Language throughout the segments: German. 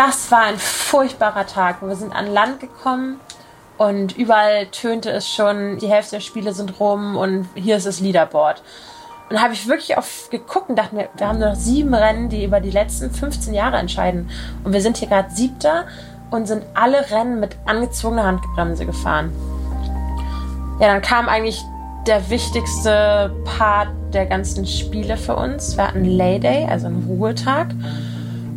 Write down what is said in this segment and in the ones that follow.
das war ein furchtbarer Tag. Wir sind an Land gekommen und überall tönte es schon, die Hälfte der Spiele sind rum und hier ist das Leaderboard. Und da habe ich wirklich auf geguckt und dachte mir, wir haben noch sieben Rennen, die über die letzten 15 Jahre entscheiden. Und wir sind hier gerade siebter und sind alle Rennen mit angezogener Handbremse gefahren. Ja, dann kam eigentlich der wichtigste Part der ganzen Spiele für uns. Wir hatten Lay Day, also einen Ruhetag.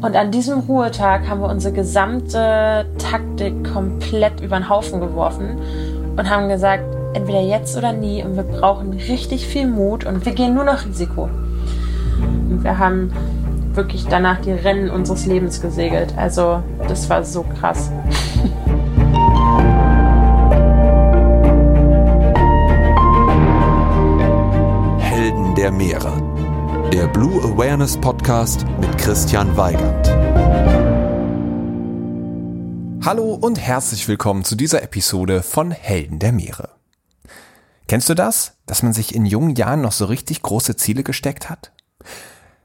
Und an diesem Ruhetag haben wir unsere gesamte Taktik komplett über den Haufen geworfen und haben gesagt, entweder jetzt oder nie und wir brauchen richtig viel Mut und wir gehen nur noch Risiko. Und wir haben wirklich danach die Rennen unseres Lebens gesegelt. Also das war so krass. Helden der Meere der Blue Awareness Podcast mit Christian Weigand. Hallo und herzlich willkommen zu dieser Episode von Helden der Meere. Kennst du das, dass man sich in jungen Jahren noch so richtig große Ziele gesteckt hat?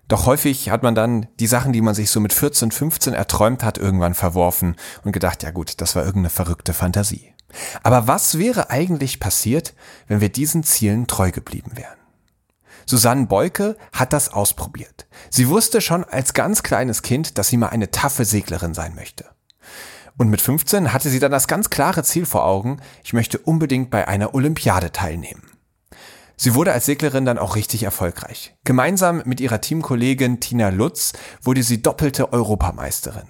Doch häufig hat man dann die Sachen, die man sich so mit 14, 15 erträumt hat, irgendwann verworfen und gedacht, ja gut, das war irgendeine verrückte Fantasie. Aber was wäre eigentlich passiert, wenn wir diesen Zielen treu geblieben wären? Susanne Beuke hat das ausprobiert. Sie wusste schon als ganz kleines Kind, dass sie mal eine taffe Seglerin sein möchte. Und mit 15 hatte sie dann das ganz klare Ziel vor Augen, ich möchte unbedingt bei einer Olympiade teilnehmen. Sie wurde als Seglerin dann auch richtig erfolgreich. Gemeinsam mit ihrer Teamkollegin Tina Lutz wurde sie doppelte Europameisterin.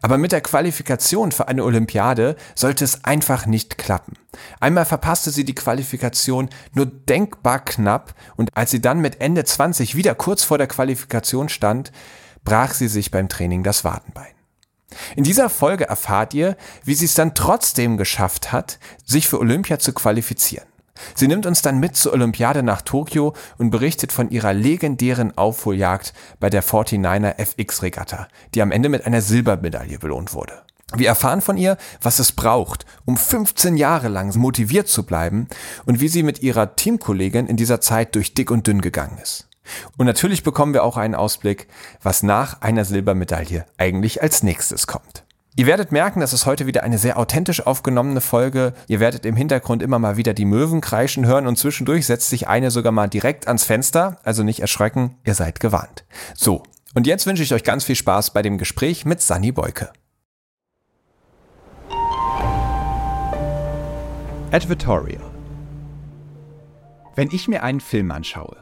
Aber mit der Qualifikation für eine Olympiade sollte es einfach nicht klappen. Einmal verpasste sie die Qualifikation nur denkbar knapp und als sie dann mit Ende 20 wieder kurz vor der Qualifikation stand, brach sie sich beim Training das Wadenbein. In dieser Folge erfahrt ihr, wie sie es dann trotzdem geschafft hat, sich für Olympia zu qualifizieren. Sie nimmt uns dann mit zur Olympiade nach Tokio und berichtet von ihrer legendären Aufholjagd bei der 49er FX Regatta, die am Ende mit einer Silbermedaille belohnt wurde. Wir erfahren von ihr, was es braucht, um 15 Jahre lang motiviert zu bleiben und wie sie mit ihrer Teamkollegin in dieser Zeit durch dick und dünn gegangen ist. Und natürlich bekommen wir auch einen Ausblick, was nach einer Silbermedaille eigentlich als nächstes kommt. Ihr werdet merken, das ist heute wieder eine sehr authentisch aufgenommene Folge. Ihr werdet im Hintergrund immer mal wieder die Möwen kreischen hören und zwischendurch setzt sich eine sogar mal direkt ans Fenster. Also nicht erschrecken, ihr seid gewarnt. So, und jetzt wünsche ich euch ganz viel Spaß bei dem Gespräch mit Sunny Beuke. Advertorial. Wenn ich mir einen Film anschaue,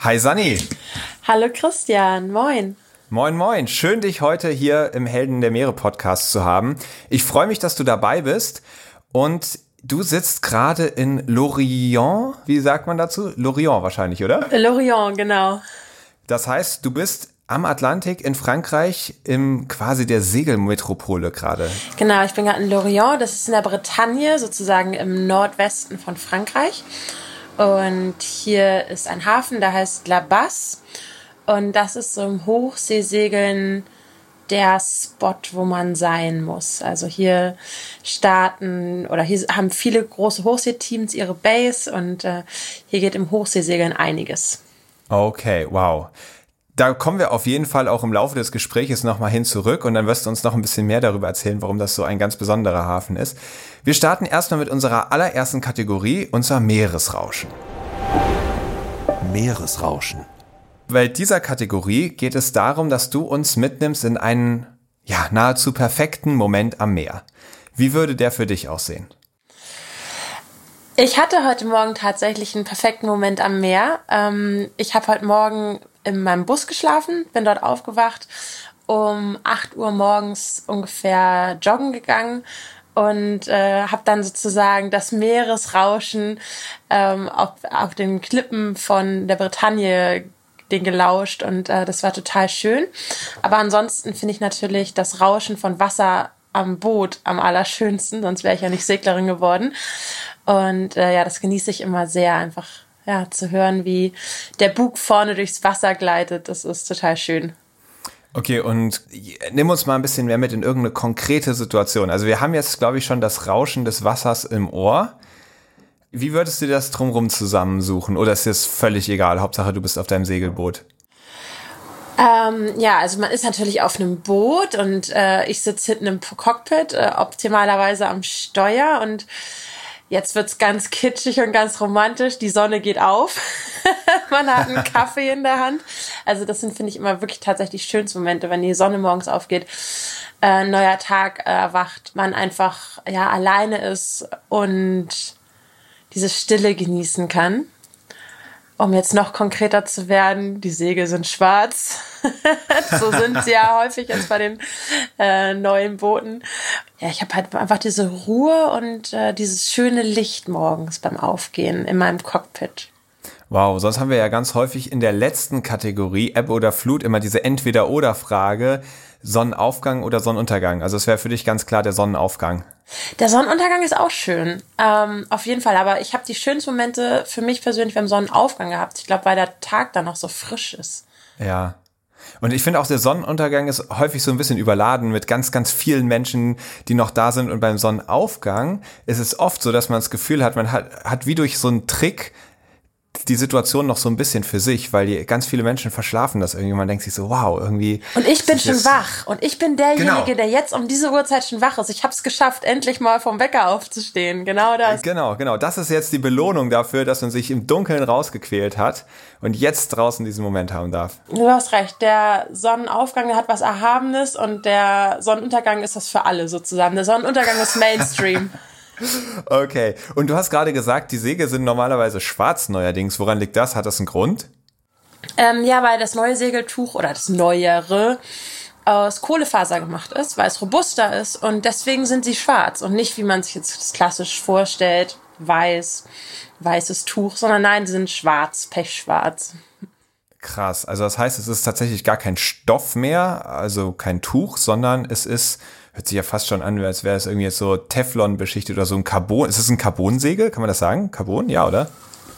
Hi Sani. Hallo Christian, moin. Moin, moin. Schön, dich heute hier im Helden der Meere Podcast zu haben. Ich freue mich, dass du dabei bist. Und du sitzt gerade in Lorient. Wie sagt man dazu? Lorient wahrscheinlich, oder? Lorient, genau. Das heißt, du bist am Atlantik in Frankreich im quasi der Segelmetropole gerade. Genau, ich bin gerade in Lorient. Das ist in der Bretagne, sozusagen im Nordwesten von Frankreich. Und hier ist ein Hafen, der heißt La Basse. Und das ist so im Hochseesegeln der Spot, wo man sein muss. Also hier starten oder hier haben viele große Hochseeteams ihre Base und äh, hier geht im Hochseesegeln einiges. Okay, wow. Da kommen wir auf jeden Fall auch im Laufe des Gesprächs nochmal hin zurück und dann wirst du uns noch ein bisschen mehr darüber erzählen, warum das so ein ganz besonderer Hafen ist. Wir starten erstmal mit unserer allerersten Kategorie, unser Meeresrauschen. Meeresrauschen. Bei dieser Kategorie geht es darum, dass du uns mitnimmst in einen ja, nahezu perfekten Moment am Meer. Wie würde der für dich aussehen? Ich hatte heute Morgen tatsächlich einen perfekten Moment am Meer. Ähm, ich habe heute Morgen in meinem Bus geschlafen, bin dort aufgewacht, um 8 Uhr morgens ungefähr joggen gegangen und äh, habe dann sozusagen das Meeresrauschen ähm, auf, auf den Klippen von der Bretagne den gelauscht und äh, das war total schön. Aber ansonsten finde ich natürlich das Rauschen von Wasser am Boot am allerschönsten, sonst wäre ich ja nicht Seglerin geworden. Und äh, ja, das genieße ich immer sehr, einfach ja, zu hören, wie der Bug vorne durchs Wasser gleitet. Das ist total schön. Okay, und nimm uns mal ein bisschen mehr mit in irgendeine konkrete Situation. Also wir haben jetzt, glaube ich, schon das Rauschen des Wassers im Ohr. Wie würdest du das drumherum zusammensuchen? Oder ist das völlig egal? Hauptsache, du bist auf deinem Segelboot. Ähm, ja, also man ist natürlich auf einem Boot und äh, ich sitze hinten im Cockpit, äh, optimalerweise am Steuer und Jetzt wird's ganz kitschig und ganz romantisch. Die Sonne geht auf. Man hat einen Kaffee in der Hand. Also das sind, finde ich, immer wirklich tatsächlich schönste Momente, wenn die Sonne morgens aufgeht, äh, neuer Tag erwacht, man einfach ja alleine ist und diese Stille genießen kann. Um jetzt noch konkreter zu werden, die Segel sind schwarz. so sind sie ja häufig jetzt bei den äh, neuen Booten. Ja, ich habe halt einfach diese Ruhe und äh, dieses schöne Licht morgens beim Aufgehen in meinem Cockpit. Wow, sonst haben wir ja ganz häufig in der letzten Kategorie Ebbe oder Flut immer diese Entweder-oder-Frage, Sonnenaufgang oder Sonnenuntergang. Also es wäre für dich ganz klar der Sonnenaufgang. Der Sonnenuntergang ist auch schön, ähm, auf jeden Fall. Aber ich habe die schönsten Momente für mich persönlich beim Sonnenaufgang gehabt. Ich glaube, weil der Tag dann noch so frisch ist. Ja. Und ich finde auch, der Sonnenuntergang ist häufig so ein bisschen überladen mit ganz, ganz vielen Menschen, die noch da sind. Und beim Sonnenaufgang ist es oft so, dass man das Gefühl hat, man hat, hat wie durch so einen Trick die Situation noch so ein bisschen für sich, weil die, ganz viele Menschen verschlafen das irgendwie. Man denkt sich so, wow, irgendwie. Und ich bin schon wach. Und ich bin derjenige, genau. der jetzt um diese Uhrzeit schon wach ist. Ich habe es geschafft, endlich mal vom Wecker aufzustehen. Genau das. Genau, genau. Das ist jetzt die Belohnung dafür, dass man sich im Dunkeln rausgequält hat und jetzt draußen diesen Moment haben darf. Du hast recht. Der Sonnenaufgang der hat was Erhabenes und der Sonnenuntergang ist das für alle sozusagen. Der Sonnenuntergang ist Mainstream. Okay. Und du hast gerade gesagt, die Segel sind normalerweise schwarz neuerdings. Woran liegt das? Hat das einen Grund? Ähm, ja, weil das neue Segeltuch oder das neuere aus Kohlefaser gemacht ist, weil es robuster ist und deswegen sind sie schwarz und nicht, wie man sich jetzt klassisch vorstellt, weiß, weißes Tuch, sondern nein, sie sind schwarz, pechschwarz. Krass. Also das heißt, es ist tatsächlich gar kein Stoff mehr, also kein Tuch, sondern es ist hört sich ja fast schon an, als wäre es irgendwie jetzt so Teflon beschichtet oder so ein Carbon. Ist es ein Carbonsegel? Kann man das sagen? Carbon? Ja, oder?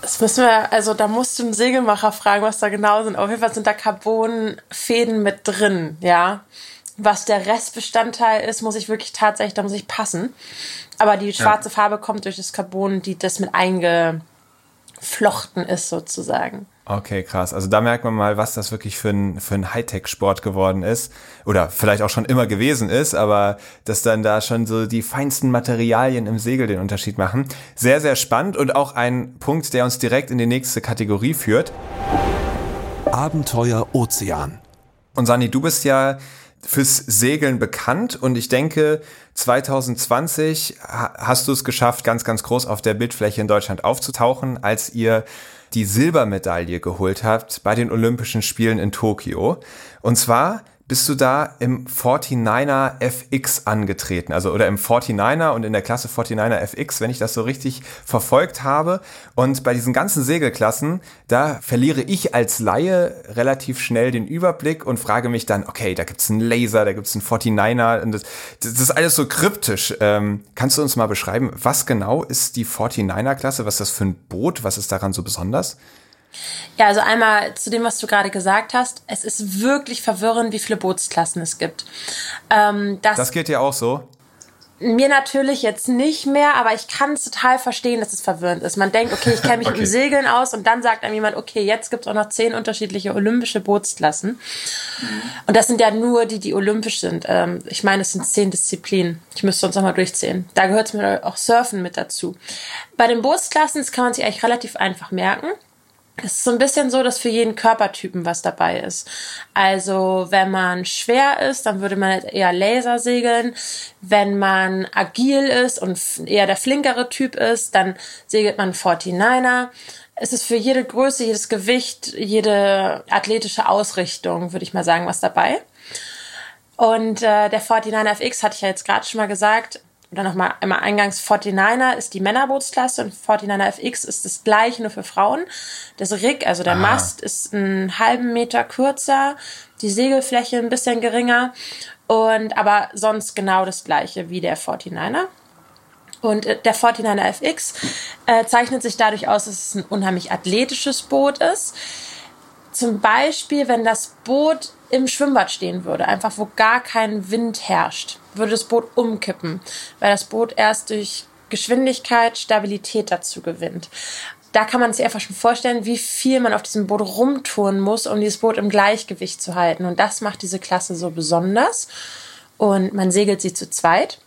Das müssen wir, also da musst du einen Segelmacher fragen, was da genau sind. Auf jeden Fall sind da Carbonfäden mit drin, ja. Was der Restbestandteil ist, muss ich wirklich tatsächlich, da muss ich passen. Aber die schwarze ja. Farbe kommt durch das Carbon, die das mit eingeflochten ist, sozusagen. Okay, krass. Also da merkt man mal, was das wirklich für ein, für ein Hightech-Sport geworden ist. Oder vielleicht auch schon immer gewesen ist, aber dass dann da schon so die feinsten Materialien im Segel den Unterschied machen. Sehr, sehr spannend und auch ein Punkt, der uns direkt in die nächste Kategorie führt. Abenteuer Ozean. Und Sani, du bist ja fürs Segeln bekannt und ich denke, 2020 hast du es geschafft, ganz, ganz groß auf der Bildfläche in Deutschland aufzutauchen, als ihr die Silbermedaille geholt habt bei den Olympischen Spielen in Tokio. Und zwar bist du da im 49er FX angetreten, also oder im 49er und in der Klasse 49er FX, wenn ich das so richtig verfolgt habe. Und bei diesen ganzen Segelklassen, da verliere ich als Laie relativ schnell den Überblick und frage mich dann, okay, da gibt's einen Laser, da gibt's einen 49er und das, das ist alles so kryptisch. Ähm, kannst du uns mal beschreiben, was genau ist die 49er Klasse? Was ist das für ein Boot? Was ist daran so besonders? Ja, also einmal zu dem, was du gerade gesagt hast. Es ist wirklich verwirrend, wie viele Bootsklassen es gibt. Ähm, das, das geht dir auch so? Mir natürlich jetzt nicht mehr, aber ich kann es total verstehen, dass es verwirrend ist. Man denkt, okay, ich kenne mich okay. mit dem Segeln aus und dann sagt einem jemand, okay, jetzt gibt es auch noch zehn unterschiedliche olympische Bootsklassen. Und das sind ja nur die, die olympisch sind. Ähm, ich meine, es sind zehn Disziplinen. Ich müsste uns nochmal durchzählen. Da gehört mir auch Surfen mit dazu. Bei den Bootsklassen, das kann man sich eigentlich relativ einfach merken. Es ist so ein bisschen so, dass für jeden Körpertypen was dabei ist. Also wenn man schwer ist, dann würde man eher Laser segeln. Wenn man agil ist und eher der flinkere Typ ist, dann segelt man 49er. Es ist für jede Größe, jedes Gewicht, jede athletische Ausrichtung, würde ich mal sagen, was dabei. Und äh, der 49er FX hatte ich ja jetzt gerade schon mal gesagt, oder nochmal einmal eingangs 49er ist die Männerbootsklasse und 49er FX ist das gleiche nur für Frauen. Das Rig, also der Aha. Mast, ist einen halben Meter kürzer, die Segelfläche ein bisschen geringer und aber sonst genau das gleiche wie der 49er. Und äh, der 49er FX äh, zeichnet sich dadurch aus, dass es ein unheimlich athletisches Boot ist. Zum Beispiel, wenn das Boot im Schwimmbad stehen würde, einfach wo gar kein Wind herrscht, würde das Boot umkippen, weil das Boot erst durch Geschwindigkeit, Stabilität dazu gewinnt. Da kann man sich einfach schon vorstellen, wie viel man auf diesem Boot rumtouren muss, um dieses Boot im Gleichgewicht zu halten. Und das macht diese Klasse so besonders. Und man segelt sie zu zweit.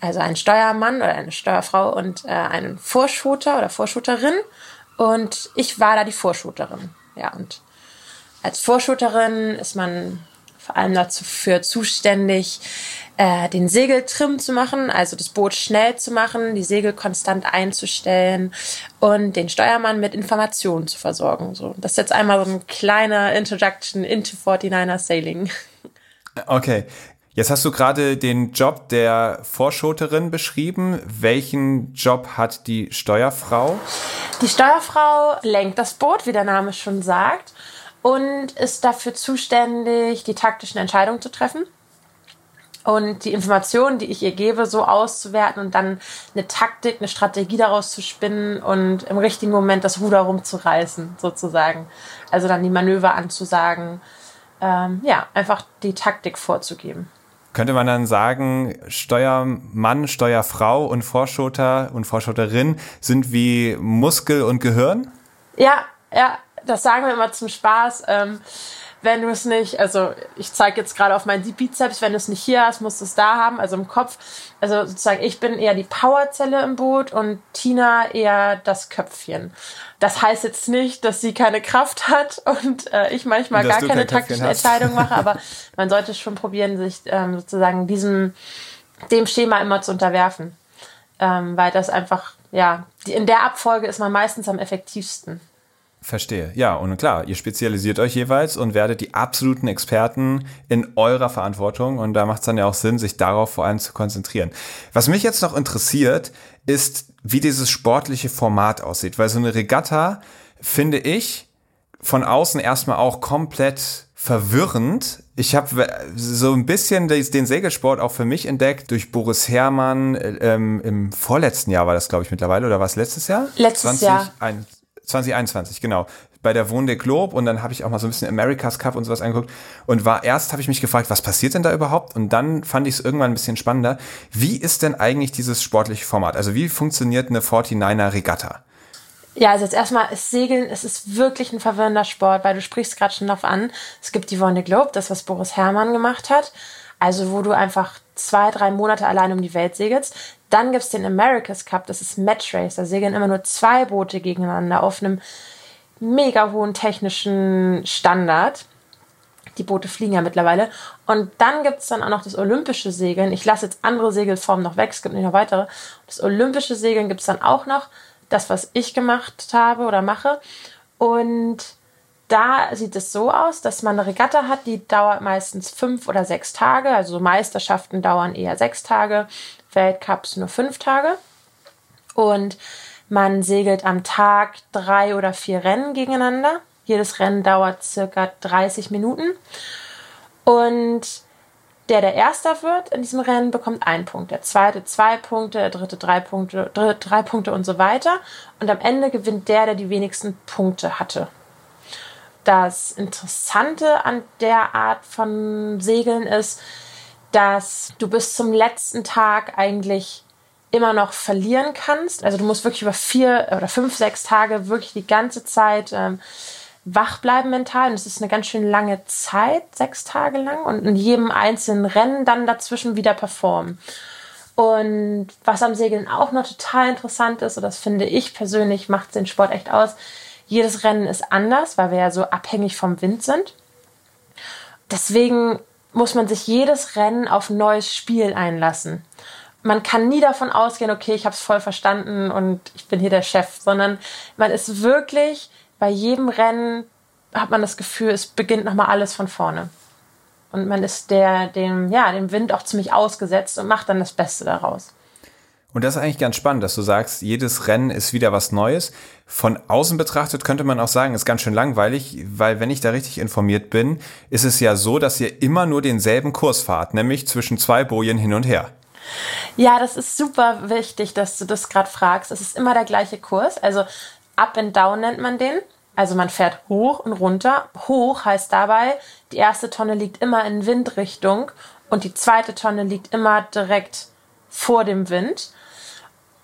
Also ein Steuermann oder eine Steuerfrau und äh, einen Vorschooter oder Vorschooterin. Und ich war da die Vorschooterin. Ja, und als Vorschutterin ist man vor allem dafür zuständig, äh, den Segeltrim zu machen, also das Boot schnell zu machen, die Segel konstant einzustellen und den Steuermann mit Informationen zu versorgen. So, das ist jetzt einmal so ein kleiner Introduction into 49er Sailing. Okay. Jetzt hast du gerade den Job der Vorschoterin beschrieben. Welchen Job hat die Steuerfrau? Die Steuerfrau lenkt das Boot, wie der Name schon sagt und ist dafür zuständig, die taktischen Entscheidungen zu treffen und die Informationen, die ich ihr gebe, so auszuwerten und dann eine Taktik, eine Strategie daraus zu spinnen und im richtigen Moment das Ruder rumzureißen, sozusagen. Also dann die Manöver anzusagen. Ähm, ja, einfach die Taktik vorzugeben. Könnte man dann sagen, Steuermann, Steuerfrau und Vorschoter und Vorschotterin sind wie Muskel und Gehirn? Ja, ja, das sagen wir immer zum Spaß. Ähm, wenn du es nicht, also ich zeige jetzt gerade auf meinen Bizeps, wenn du es nicht hier hast, musst du es da haben, also im Kopf. Also sozusagen, ich bin eher die Powerzelle im Boot und Tina eher das Köpfchen. Das heißt jetzt nicht, dass sie keine Kraft hat und äh, ich manchmal gar keine taktischen Entscheidungen mache, aber man sollte schon probieren, sich ähm, sozusagen diesem, dem Schema immer zu unterwerfen. Ähm, weil das einfach, ja, die, in der Abfolge ist man meistens am effektivsten. Verstehe. Ja, und klar, ihr spezialisiert euch jeweils und werdet die absoluten Experten in eurer Verantwortung. Und da macht es dann ja auch Sinn, sich darauf vor allem zu konzentrieren. Was mich jetzt noch interessiert, ist, wie dieses sportliche Format aussieht. Weil so eine Regatta, finde ich, von außen erstmal auch komplett verwirrend. Ich habe so ein bisschen den Segelsport auch für mich entdeckt durch Boris Herrmann. Ähm, Im vorletzten Jahr war das, glaube ich, mittlerweile. Oder war es letztes Jahr? Letztes 20, Jahr. Ein, 2021, genau. Bei der Wohn Globe und dann habe ich auch mal so ein bisschen America's Cup und sowas angeguckt und war erst habe ich mich gefragt, was passiert denn da überhaupt? Und dann fand ich es irgendwann ein bisschen spannender. Wie ist denn eigentlich dieses sportliche Format? Also wie funktioniert eine 49er Regatta? Ja, also jetzt erstmal ist Segeln, es ist wirklich ein verwirrender Sport, weil du sprichst gerade schon darauf an. Es gibt die Wohn Globe, das was Boris Herrmann gemacht hat. Also wo du einfach zwei, drei Monate allein um die Welt segelst. Dann gibt es den America's Cup, das ist Match Race. Da segeln immer nur zwei Boote gegeneinander auf einem mega hohen technischen Standard. Die Boote fliegen ja mittlerweile. Und dann gibt es dann auch noch das olympische Segeln. Ich lasse jetzt andere Segelformen noch weg, es gibt nicht noch weitere. Das olympische Segeln gibt es dann auch noch. Das, was ich gemacht habe oder mache. Und da sieht es so aus, dass man eine Regatta hat, die dauert meistens fünf oder sechs Tage. Also Meisterschaften dauern eher sechs Tage. Weltcups nur fünf Tage. Und man segelt am Tag drei oder vier Rennen gegeneinander. Jedes Rennen dauert circa 30 Minuten. Und der, der Erster wird in diesem Rennen, bekommt einen Punkt. Der Zweite zwei Punkte, der Dritte drei Punkte, Dritte drei Punkte und so weiter. Und am Ende gewinnt der, der die wenigsten Punkte hatte. Das Interessante an der Art von Segeln ist, dass du bis zum letzten Tag eigentlich immer noch verlieren kannst. Also du musst wirklich über vier oder fünf, sechs Tage wirklich die ganze Zeit ähm, wach bleiben mental. Und es ist eine ganz schön lange Zeit, sechs Tage lang. Und in jedem einzelnen Rennen dann dazwischen wieder performen. Und was am Segeln auch noch total interessant ist, und das finde ich persönlich, macht den Sport echt aus, jedes Rennen ist anders, weil wir ja so abhängig vom Wind sind. Deswegen muss man sich jedes Rennen auf ein neues Spiel einlassen. Man kann nie davon ausgehen, okay, ich habe es voll verstanden und ich bin hier der Chef, sondern man ist wirklich bei jedem Rennen hat man das Gefühl, es beginnt nochmal alles von vorne. Und man ist der, dem, ja, dem Wind auch ziemlich ausgesetzt und macht dann das Beste daraus. Und das ist eigentlich ganz spannend, dass du sagst, jedes Rennen ist wieder was Neues. Von außen betrachtet könnte man auch sagen, ist ganz schön langweilig, weil wenn ich da richtig informiert bin, ist es ja so, dass ihr immer nur denselben Kurs fahrt, nämlich zwischen zwei Bojen hin und her. Ja, das ist super wichtig, dass du das gerade fragst. Es ist immer der gleiche Kurs. Also Up and Down nennt man den. Also man fährt hoch und runter. Hoch heißt dabei, die erste Tonne liegt immer in Windrichtung und die zweite Tonne liegt immer direkt vor dem Wind.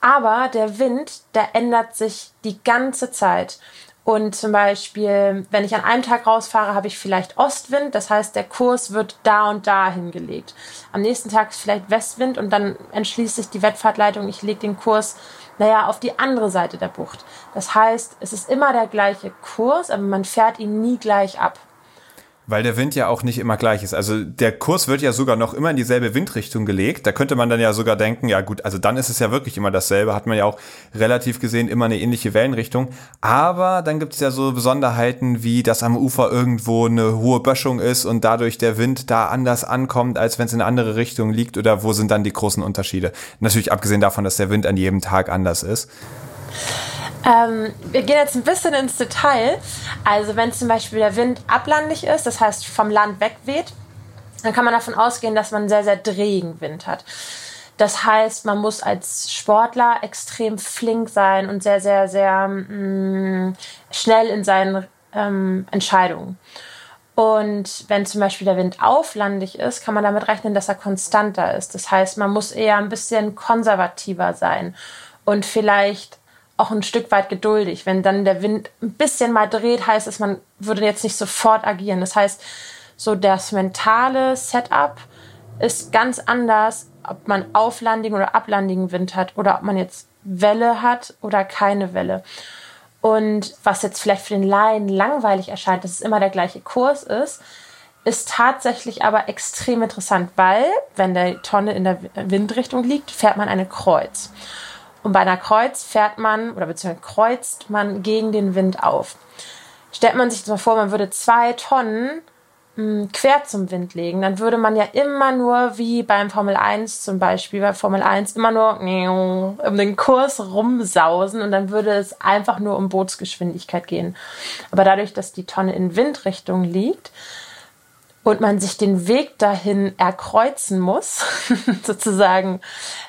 Aber der Wind, der ändert sich die ganze Zeit. Und zum Beispiel, wenn ich an einem Tag rausfahre, habe ich vielleicht Ostwind. Das heißt, der Kurs wird da und da hingelegt. Am nächsten Tag ist vielleicht Westwind und dann entschließt sich die Wettfahrtleitung, ich lege den Kurs naja, auf die andere Seite der Bucht. Das heißt, es ist immer der gleiche Kurs, aber man fährt ihn nie gleich ab. Weil der Wind ja auch nicht immer gleich ist. Also der Kurs wird ja sogar noch immer in dieselbe Windrichtung gelegt. Da könnte man dann ja sogar denken, ja gut, also dann ist es ja wirklich immer dasselbe. Hat man ja auch relativ gesehen immer eine ähnliche Wellenrichtung. Aber dann gibt es ja so Besonderheiten, wie dass am Ufer irgendwo eine hohe Böschung ist und dadurch der Wind da anders ankommt, als wenn es in eine andere Richtung liegt. Oder wo sind dann die großen Unterschiede? Natürlich abgesehen davon, dass der Wind an jedem Tag anders ist. Ähm, wir gehen jetzt ein bisschen ins Detail. Also wenn zum Beispiel der Wind ablandig ist, das heißt vom Land wegweht, dann kann man davon ausgehen, dass man einen sehr, sehr drehigen Wind hat. Das heißt, man muss als Sportler extrem flink sein und sehr, sehr, sehr mh, mm, schnell in seinen ähm, Entscheidungen. Und wenn zum Beispiel der Wind auflandig ist, kann man damit rechnen, dass er konstanter ist. Das heißt, man muss eher ein bisschen konservativer sein und vielleicht auch ein Stück weit geduldig. Wenn dann der Wind ein bisschen mal dreht, heißt es, man würde jetzt nicht sofort agieren. Das heißt, so das mentale Setup ist ganz anders, ob man auflandigen oder ablandigen Wind hat oder ob man jetzt Welle hat oder keine Welle. Und was jetzt vielleicht für den Laien langweilig erscheint, dass es immer der gleiche Kurs ist, ist tatsächlich aber extrem interessant, weil wenn der Tonne in der Windrichtung liegt, fährt man eine Kreuz. Und bei einer Kreuz fährt man oder beziehungsweise kreuzt man gegen den Wind auf. Stellt man sich das mal vor, man würde zwei Tonnen mh, hm, quer zum Wind legen, dann würde man ja immer nur, wie beim Formel 1 zum Beispiel, bei Formel 1 immer nur um den Kurs rumsausen und dann würde es einfach nur um Bootsgeschwindigkeit gehen. Aber dadurch, dass die Tonne in Windrichtung liegt, und man sich den Weg dahin erkreuzen muss, sozusagen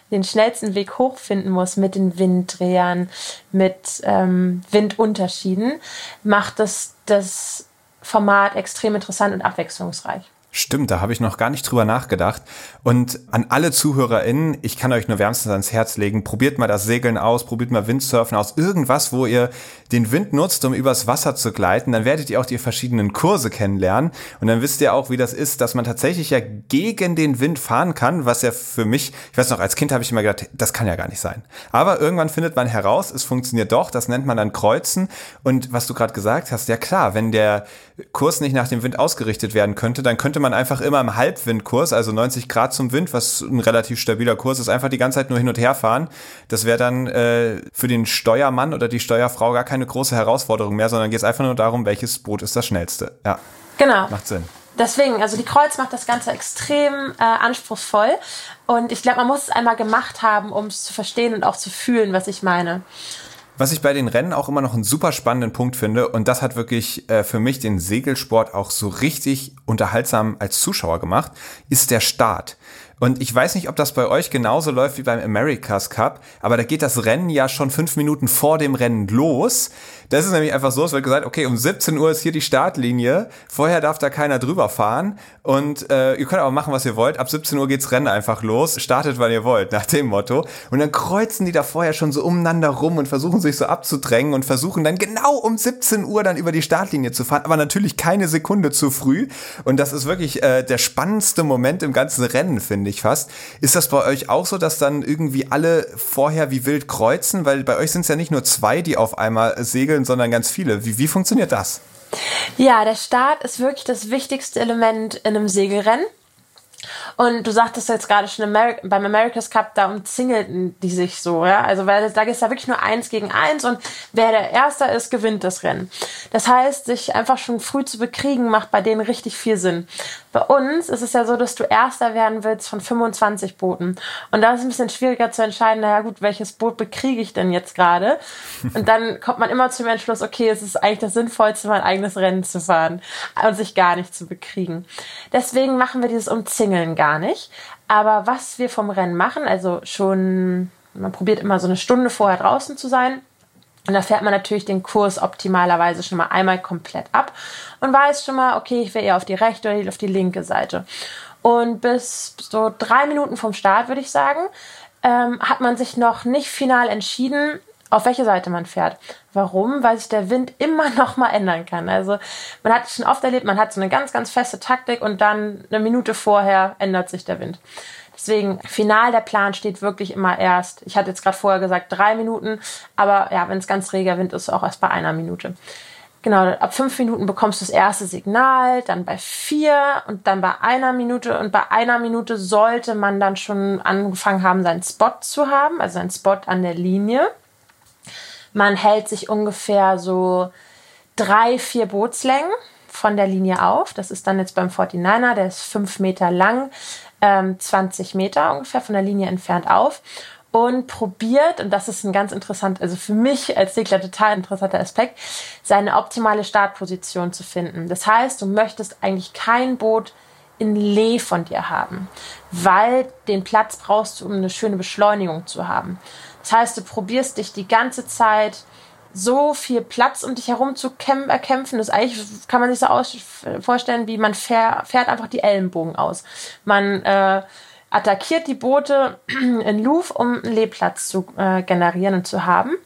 den schnellsten Weg hochfinden muss mit den Winddrehern, mit ähm, Windunterschieden, macht das das Format extrem interessant und abwechslungsreich. Stimmt, da habe ich noch gar nicht drüber nachgedacht. Und an alle ZuhörerInnen, ich kann euch nur wärmstens ans Herz legen, probiert mal das Segeln aus, probiert mal Windsurfen aus, irgendwas, wo ihr den Wind nutzt, um übers Wasser zu gleiten, dann werdet ihr auch die verschiedenen Kurse kennenlernen. Und dann wisst ihr auch, wie das ist, dass man tatsächlich ja gegen den Wind fahren kann, was ja für mich, ich weiß noch, als Kind habe ich immer gedacht, das kann ja gar nicht sein. Aber irgendwann findet man heraus, es funktioniert doch, das nennt man dann Kreuzen. Und was du gerade gesagt hast, ja klar, wenn der Kurs nicht nach dem Wind ausgerichtet werden könnte, dann könnte man einfach immer im Halbwindkurs, also 90 Grad zum Wind, was ein relativ stabiler Kurs ist, einfach die ganze Zeit nur hin und her fahren. Das wäre dann äh, für den Steuermann oder die Steuerfrau gar keine große Herausforderung mehr, sondern geht es einfach nur darum, welches Boot ist das schnellste. Ja. Genau. Macht Sinn. Deswegen, also die Kreuz macht das Ganze extrem äh, anspruchsvoll. Und ich glaube, man muss es einmal gemacht haben, um es zu verstehen und auch zu fühlen, was ich meine. Was ich bei den Rennen auch immer noch einen super spannenden Punkt finde, und das hat wirklich äh, für mich den Segelsport auch so richtig unterhaltsam als Zuschauer gemacht, ist der Start. Und ich weiß nicht, ob das bei euch genauso läuft wie beim America's Cup, aber da geht das Rennen ja schon fünf Minuten vor dem Rennen los. Das ist nämlich einfach so, es wird gesagt, okay, um 17 Uhr ist hier die Startlinie, vorher darf da keiner drüber fahren und äh, ihr könnt aber machen, was ihr wollt. Ab 17 Uhr geht's Rennen einfach los, startet, wann ihr wollt, nach dem Motto. Und dann kreuzen die da vorher schon so umeinander rum und versuchen sich so abzudrängen und versuchen dann genau um 17 Uhr dann über die Startlinie zu fahren, aber natürlich keine Sekunde zu früh. Und das ist wirklich äh, der spannendste Moment im ganzen Rennen, finde ich fast. Ist das bei euch auch so, dass dann irgendwie alle vorher wie wild kreuzen? Weil bei euch sind es ja nicht nur zwei, die auf einmal segeln, Regeln, sondern ganz viele. Wie, wie funktioniert das? Ja, der Start ist wirklich das wichtigste Element in einem Segelrennen. Und du sagtest jetzt gerade schon beim America's Cup, da umzingelten die sich so, ja. Also weil da ist da wirklich nur eins gegen eins und wer der Erster ist, gewinnt das Rennen. Das heißt, sich einfach schon früh zu bekriegen, macht bei denen richtig viel Sinn. Bei uns ist es ja so, dass du Erster werden willst von 25 Booten. Und da ist es ein bisschen schwieriger zu entscheiden, naja gut, welches Boot bekriege ich denn jetzt gerade? Und dann kommt man immer zum Entschluss, okay, es ist eigentlich das Sinnvollste, mein eigenes Rennen zu fahren und sich gar nicht zu bekriegen. Deswegen machen wir dieses Umzingeln gar nicht. Aber was wir vom Rennen machen, also schon, man probiert immer so eine Stunde vorher draußen zu sein. Und da fährt man natürlich den Kurs optimalerweise schon mal einmal komplett ab und weiß schon mal, okay, ich will eher auf die rechte oder auf die linke Seite. Und bis so drei Minuten vom Start, würde ich sagen, ähm, hat man sich noch nicht final entschieden, auf welche Seite man fährt. Warum? Weil sich der Wind immer noch mal ändern kann. Also man hat schon oft erlebt, man hat so eine ganz, ganz feste Taktik und dann eine Minute vorher ändert sich der Wind. Deswegen, final der Plan steht wirklich immer erst, ich hatte jetzt gerade vorher gesagt, drei Minuten, aber ja, wenn es ganz reger Wind ist, auch erst bei einer Minute. Genau, ab fünf Minuten bekommst du das erste Signal, dann bei vier und dann bei einer Minute. Und bei einer Minute sollte man dann schon angefangen haben, seinen Spot zu haben, also seinen Spot an der Linie. Man hält sich ungefähr so drei, vier Bootslängen von der Linie auf. Das ist dann jetzt beim 49er, der ist fünf Meter lang, ähm, 20 Meter ungefähr von der Linie entfernt auf und probiert, und das ist ein ganz interessant, also für mich als Segler total interessanter Aspekt, seine optimale Startposition zu finden. Das heißt, du möchtest eigentlich kein Boot in Lee von dir haben, weil den Platz brauchst du, um eine schöne Beschleunigung zu haben. Das heißt, du probierst dich die ganze Zeit so viel Platz um dich herum zu erkämpfen. Das eigentlich kann man sich so aus vorstellen, wie man fähr, fährt einfach die Ellenbogen aus. Man äh, attackiert die Boote in Louvre, um einen Lehplatz zu äh, generieren und zu haben.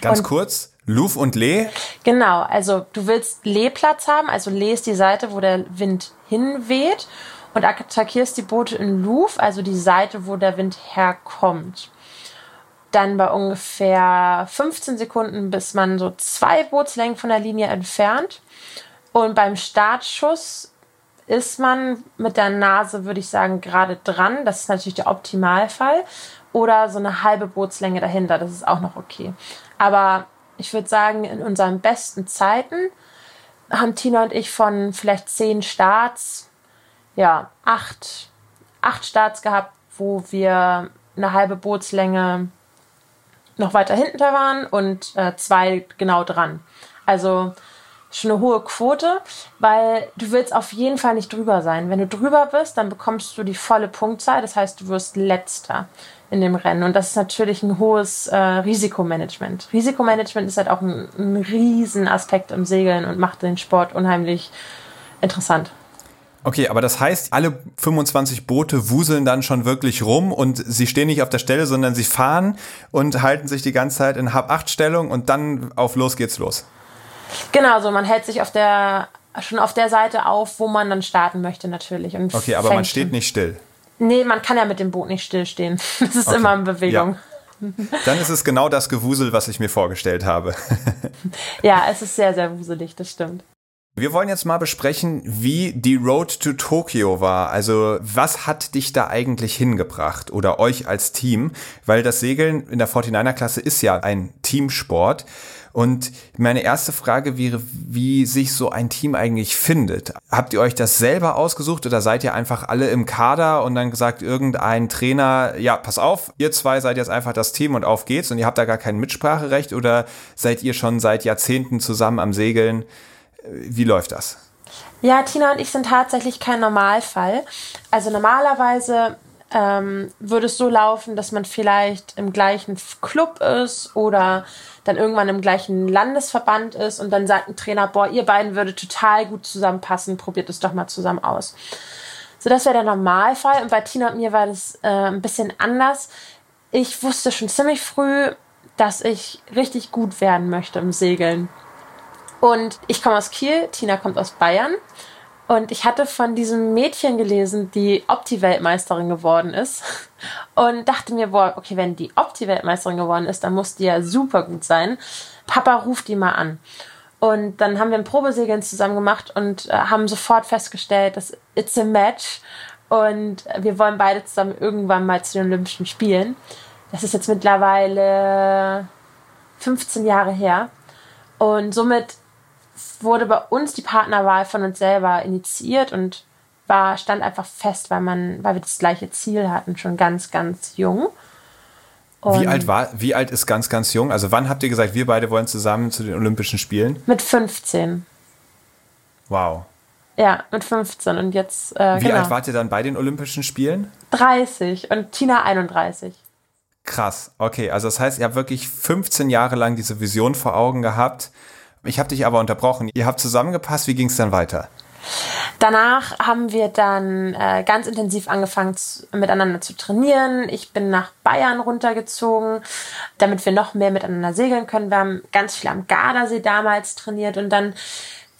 Ganz und, kurz, Louvre und Lee? Genau, also du willst Lehplatz haben, also Lee ist die Seite, wo der Wind hinweht und attackierst die Boote in Louvre, also die Seite, wo der Wind herkommt dann bei ungefähr 15 Sekunden, bis man so zwei Bootslängen von der Linie entfernt. Und beim Startschuss ist man mit der Nase, würde ich sagen, gerade dran. Das ist natürlich der Optimalfall. Oder so eine halbe Bootslänge dahinter. Das ist auch noch okay. Aber ich würde sagen, in unseren besten Zeiten haben Tina und ich von vielleicht zehn Starts, ja, acht, acht Starts gehabt, wo wir eine halbe Bootslänge noch weiter hinten da waren und äh, zwei genau dran. Also schon eine hohe Quote, weil du willst auf jeden Fall nicht drüber sein. Wenn du drüber bist, dann bekommst du die volle Punktzahl. Das heißt, du wirst letzter in dem Rennen. Und das ist natürlich ein hohes äh, Risikomanagement. Risikomanagement ist halt auch ein, ein Riesenaspekt im Segeln und macht den Sport unheimlich interessant. Okay, aber das heißt, alle 25 Boote wuseln dann schon wirklich rum und sie stehen nicht auf der Stelle, sondern sie fahren und halten sich die ganze Zeit in Hab-8-Stellung und dann auf los geht's los. Genau, so man hält sich auf der schon auf der Seite auf, wo man dann starten möchte natürlich. Und okay, aber man steht nicht still. Nee, man kann ja mit dem Boot nicht stillstehen. Das ist okay. immer in Bewegung. Ja. Dann ist es genau das Gewusel, was ich mir vorgestellt habe. ja, es ist sehr, sehr wuselig, das stimmt. Wir wollen jetzt mal besprechen, wie die Road to Tokyo war. Also was hat dich da eigentlich hingebracht oder euch als Team? Weil das Segeln in der 49er-Klasse ist ja ein Teamsport. Und meine erste Frage wäre, wie sich so ein Team eigentlich findet. Habt ihr euch das selber ausgesucht oder seid ihr einfach alle im Kader und dann gesagt, irgendein Trainer, ja, pass auf, ihr zwei seid jetzt einfach das Team und auf geht's und ihr habt da gar kein Mitspracherecht oder seid ihr schon seit Jahrzehnten zusammen am Segeln? Wie läuft das? Ja, Tina und ich sind tatsächlich kein Normalfall. Also normalerweise ähm, würde es so laufen, dass man vielleicht im gleichen Club ist oder dann irgendwann im gleichen Landesverband ist und dann sagt ein Trainer, boah, ihr beiden würdet total gut zusammenpassen, probiert es doch mal zusammen aus. So, das wäre der Normalfall. Und bei Tina und mir war das äh, ein bisschen anders. Ich wusste schon ziemlich früh, dass ich richtig gut werden möchte im Segeln. Und ich komme aus Kiel, Tina kommt aus Bayern. Und ich hatte von diesem Mädchen gelesen, die Opti-Weltmeisterin geworden ist. Und dachte mir, boah, okay, wenn die Opti-Weltmeisterin geworden ist, dann muss die ja super gut sein. Papa ruft die mal an. Und dann haben wir ein Probesegeln zusammen gemacht und äh, haben sofort festgestellt, dass it's a match. Und wir wollen beide zusammen irgendwann mal zu den Olympischen Spielen. Das ist jetzt mittlerweile 15 Jahre her. Und somit wurde bei uns die Partnerwahl von uns selber initiiert und war, stand einfach fest, weil man, weil wir das gleiche Ziel hatten, schon ganz, ganz jung. Und wie alt war, wie alt ist ganz, ganz jung? Also wann habt ihr gesagt, wir beide wollen zusammen zu den Olympischen Spielen? Mit 15. Wow. Ja, mit 15 und jetzt. Äh, wie genau. alt wart ihr dann bei den Olympischen Spielen? 30 und Tina 31. Krass, okay. Also das heißt, ihr habt wirklich 15 Jahre lang diese Vision vor Augen gehabt ich habe dich aber unterbrochen. Ihr habt zusammengepasst. Wie ging es dann weiter? Danach haben wir dann äh, ganz intensiv angefangen zu, miteinander zu trainieren. Ich bin nach Bayern runtergezogen, damit wir noch mehr miteinander segeln können. Wir haben ganz viel am Gardasee damals trainiert und dann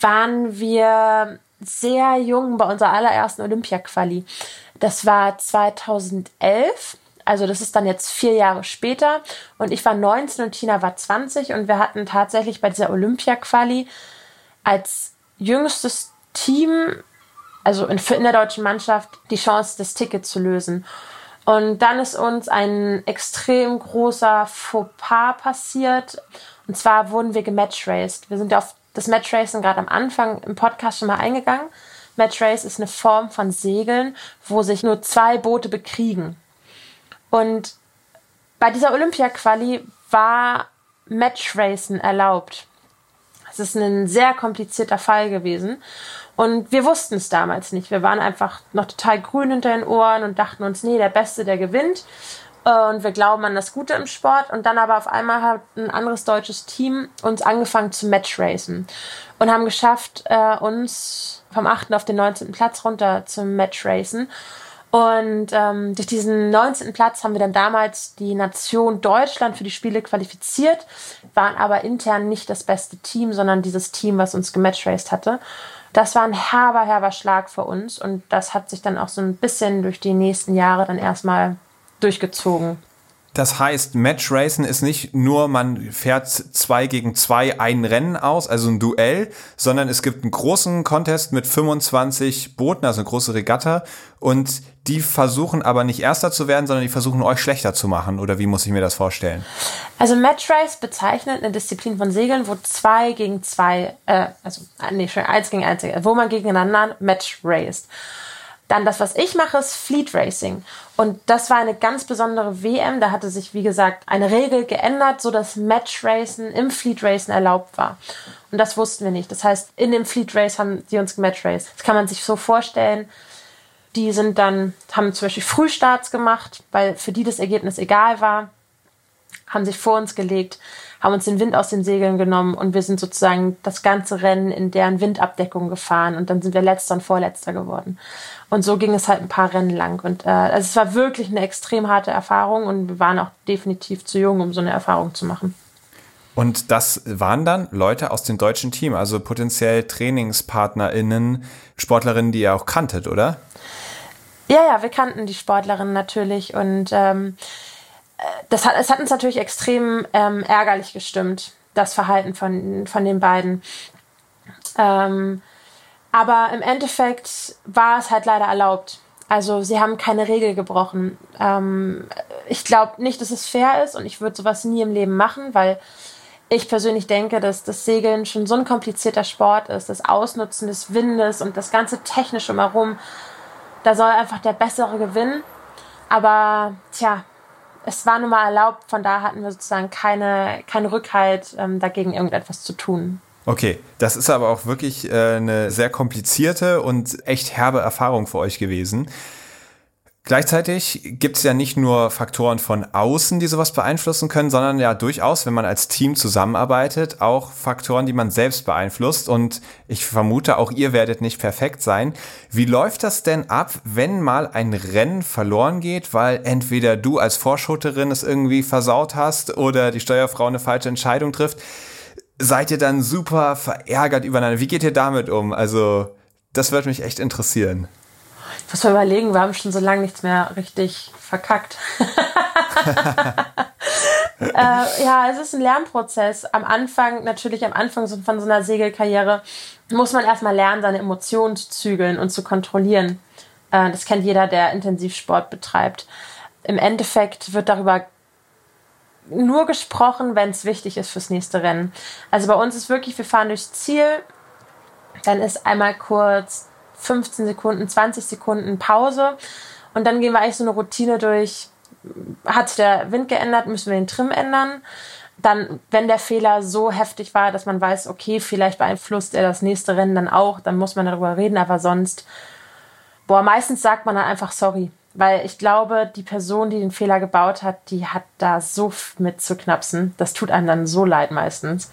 waren wir sehr jung bei unserer allerersten Olympia-Quali. Das war 2011 also das ist dann jetzt vier Jahre später und ich war 19 und Tina war 20 und wir hatten tatsächlich bei dieser Olympia-Quali als jüngstes Team, also in, in der deutschen Mannschaft, die Chance, das Ticket zu lösen. Und dann ist uns ein extrem großer Fauxpas passiert. Und zwar wurden wir gematchraced. Wir sind auf das Matchracing gerade am Anfang im Podcast schon mal eingegangen. Matchrace ist eine Form von Segeln, wo sich nur zwei Boote bekriegen. Und bei dieser Olympia-Quali war Matchracen erlaubt. Es ist ein sehr komplizierter Fall gewesen. Und wir wussten es damals nicht. Wir waren einfach noch total grün hinter den Ohren und dachten uns, nee, der Beste, der gewinnt. Und wir glauben an das Gute im Sport. Und dann aber auf einmal hat ein anderes deutsches Team uns angefangen zu Matchracen und haben geschafft, äh, uns vom 8. auf den 19. Platz runter zu Matchracen. Und ähm, durch diesen 19. Platz haben wir dann damals die Nation Deutschland für die Spiele qualifiziert, waren aber intern nicht das beste Team, sondern dieses Team, was uns gematchraced hatte. Das war ein herber, herber Schlag für uns und das hat sich dann auch so ein bisschen durch die nächsten Jahre dann erstmal durchgezogen. Das heißt, Match Racing ist nicht nur, man fährt zwei gegen zwei ein Rennen aus, also ein Duell, sondern es gibt einen großen Contest mit 25 Booten, also eine große Regatta. Und die versuchen aber nicht Erster zu werden, sondern die versuchen euch schlechter zu machen. Oder wie muss ich mir das vorstellen? Also Match Race bezeichnet eine Disziplin von Segeln, wo zwei gegen zwei, äh, also nee, schon eins gegen eins, wo man gegeneinander Match raced. Dann das, was ich mache, ist Fleet Racing. Und das war eine ganz besondere WM. Da hatte sich, wie gesagt, eine Regel geändert, so dass Match Racen im Fleet Racen erlaubt war. Und das wussten wir nicht. Das heißt, in dem Fleet Race haben die uns gematch raced. Das kann man sich so vorstellen. Die sind dann, haben zum Beispiel Frühstarts gemacht, weil für die das Ergebnis egal war, haben sich vor uns gelegt, haben uns den Wind aus den Segeln genommen und wir sind sozusagen das ganze Rennen in deren Windabdeckung gefahren und dann sind wir letzter und vorletzter geworden. Und so ging es halt ein paar Rennen lang. Und äh, also es war wirklich eine extrem harte Erfahrung und wir waren auch definitiv zu jung, um so eine Erfahrung zu machen. Und das waren dann Leute aus dem deutschen Team, also potenziell TrainingspartnerInnen, Sportlerinnen, die ihr auch kanntet, oder? Ja, ja, wir kannten die Sportlerinnen natürlich und ähm, das hat, es hat uns natürlich extrem ähm, ärgerlich gestimmt, das Verhalten von, von den beiden. Ähm, aber im Endeffekt war es halt leider erlaubt. Also sie haben keine Regel gebrochen. Ähm, ich glaube nicht, dass es fair ist und ich würde sowas nie im Leben machen, weil ich persönlich denke, dass das Segeln schon so ein komplizierter Sport ist, das Ausnutzen des Windes und das ganze Technische drumherum, da soll einfach der Bessere gewinnen. Aber tja, es war nun mal erlaubt, von da hatten wir sozusagen keine, keinen Rückhalt, ähm, dagegen irgendetwas zu tun. Okay, das ist aber auch wirklich äh, eine sehr komplizierte und echt herbe Erfahrung für euch gewesen. Gleichzeitig gibt es ja nicht nur Faktoren von außen, die sowas beeinflussen können, sondern ja durchaus, wenn man als Team zusammenarbeitet, auch Faktoren, die man selbst beeinflusst. Und ich vermute, auch ihr werdet nicht perfekt sein. Wie läuft das denn ab, wenn mal ein Rennen verloren geht, weil entweder du als Vorschutterin es irgendwie versaut hast oder die Steuerfrau eine falsche Entscheidung trifft? Seid ihr dann super verärgert übereinander? Wie geht ihr damit um? Also, das würde mich echt interessieren. Ich muss mal überlegen, wir haben schon so lange nichts mehr richtig verkackt. äh, ja, es ist ein Lernprozess. Am Anfang, natürlich am Anfang von so einer Segelkarriere, muss man erstmal lernen, seine Emotionen zu zügeln und zu kontrollieren. Äh, das kennt jeder, der Intensivsport betreibt. Im Endeffekt wird darüber nur gesprochen, wenn es wichtig ist fürs nächste Rennen. Also bei uns ist wirklich, wir fahren durchs Ziel, dann ist einmal kurz 15 Sekunden, 20 Sekunden Pause. Und dann gehen wir eigentlich so eine Routine durch. Hat der Wind geändert, müssen wir den Trim ändern. Dann, wenn der Fehler so heftig war, dass man weiß, okay, vielleicht beeinflusst er das nächste Rennen dann auch, dann muss man darüber reden. Aber sonst, boah, meistens sagt man dann einfach sorry. Weil ich glaube, die Person, die den Fehler gebaut hat, die hat da so mit zu knapsen. Das tut einem dann so leid meistens.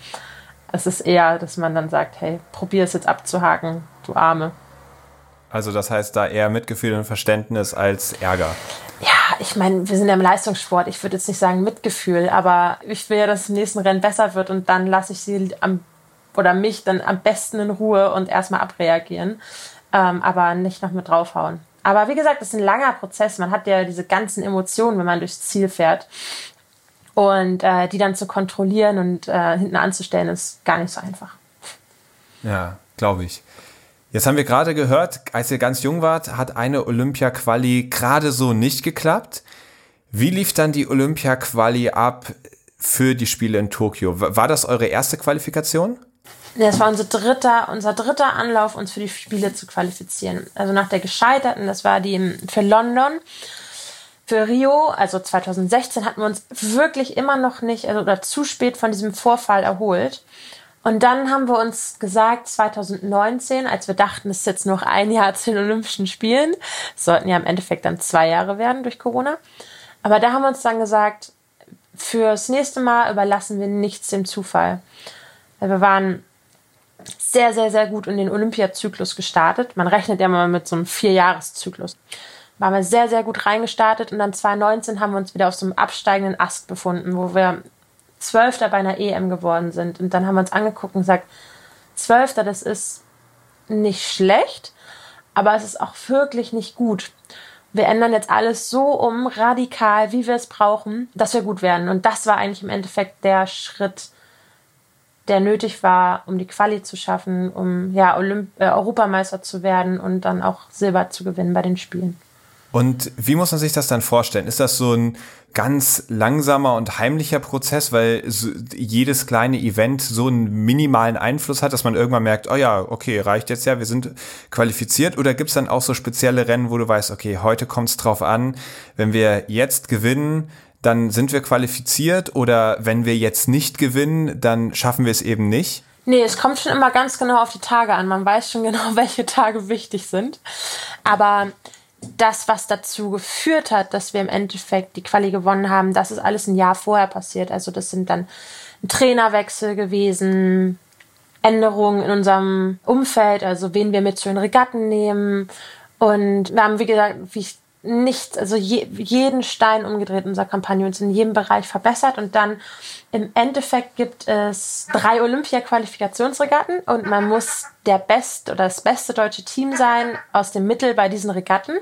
Es ist eher, dass man dann sagt, hey, probier es jetzt abzuhaken, du Arme. Also das heißt da eher Mitgefühl und Verständnis als Ärger. Ja, ich meine, wir sind ja im Leistungssport. Ich würde jetzt nicht sagen Mitgefühl, aber ich will ja, dass es im nächsten Rennen besser wird und dann lasse ich sie am oder mich dann am besten in Ruhe und erstmal abreagieren, ähm, aber nicht noch mit draufhauen. Aber wie gesagt, das ist ein langer Prozess. Man hat ja diese ganzen Emotionen, wenn man durchs Ziel fährt. Und äh, die dann zu kontrollieren und äh, hinten anzustellen, ist gar nicht so einfach. Ja, glaube ich. Jetzt haben wir gerade gehört, als ihr ganz jung wart, hat eine Olympia-Quali gerade so nicht geklappt. Wie lief dann die Olympia-Quali ab für die Spiele in Tokio? War das eure erste Qualifikation? Das war unser dritter, unser dritter Anlauf, uns für die Spiele zu qualifizieren. Also nach der gescheiterten, das war die für London. Für Rio, also 2016, hatten wir uns wirklich immer noch nicht, also oder zu spät von diesem Vorfall erholt. Und dann haben wir uns gesagt, 2019, als wir dachten, es ist jetzt noch ein Jahr zu den Olympischen Spielen, sollten ja im Endeffekt dann zwei Jahre werden durch Corona. Aber da haben wir uns dann gesagt, fürs nächste Mal überlassen wir nichts dem Zufall. Wir waren sehr, sehr, sehr gut in den Olympiazyklus gestartet. Man rechnet ja mal mit so einem Vierjahreszyklus. Waren wir sehr, sehr gut reingestartet und dann 2019 haben wir uns wieder auf so einem absteigenden Ast befunden, wo wir Zwölfter bei einer EM geworden sind. Und dann haben wir uns angeguckt und gesagt, Zwölfter, das ist nicht schlecht, aber es ist auch wirklich nicht gut. Wir ändern jetzt alles so um, radikal, wie wir es brauchen, dass wir gut werden. Und das war eigentlich im Endeffekt der Schritt, der nötig war, um die Quali zu schaffen, um ja, Olymp äh, Europameister zu werden und dann auch Silber zu gewinnen bei den Spielen. Und wie muss man sich das dann vorstellen? Ist das so ein ganz langsamer und heimlicher Prozess, weil jedes kleine Event so einen minimalen Einfluss hat, dass man irgendwann merkt, oh ja, okay, reicht jetzt ja, wir sind qualifiziert? Oder gibt's dann auch so spezielle Rennen, wo du weißt, okay, heute kommt's drauf an, wenn wir jetzt gewinnen, dann sind wir qualifiziert oder wenn wir jetzt nicht gewinnen, dann schaffen wir es eben nicht? Nee, es kommt schon immer ganz genau auf die Tage an. Man weiß schon genau, welche Tage wichtig sind. Aber das, was dazu geführt hat, dass wir im Endeffekt die Quali gewonnen haben, das ist alles ein Jahr vorher passiert. Also das sind dann ein Trainerwechsel gewesen, Änderungen in unserem Umfeld, also wen wir mit zu den Regatten nehmen. Und wir haben, wie gesagt, wie ich nichts, also je, jeden Stein umgedreht in unserer Kampagne und in jedem Bereich verbessert. Und dann im Endeffekt gibt es drei Olympia-Qualifikationsregatten und man muss der best oder das beste deutsche Team sein aus dem Mittel bei diesen Regatten.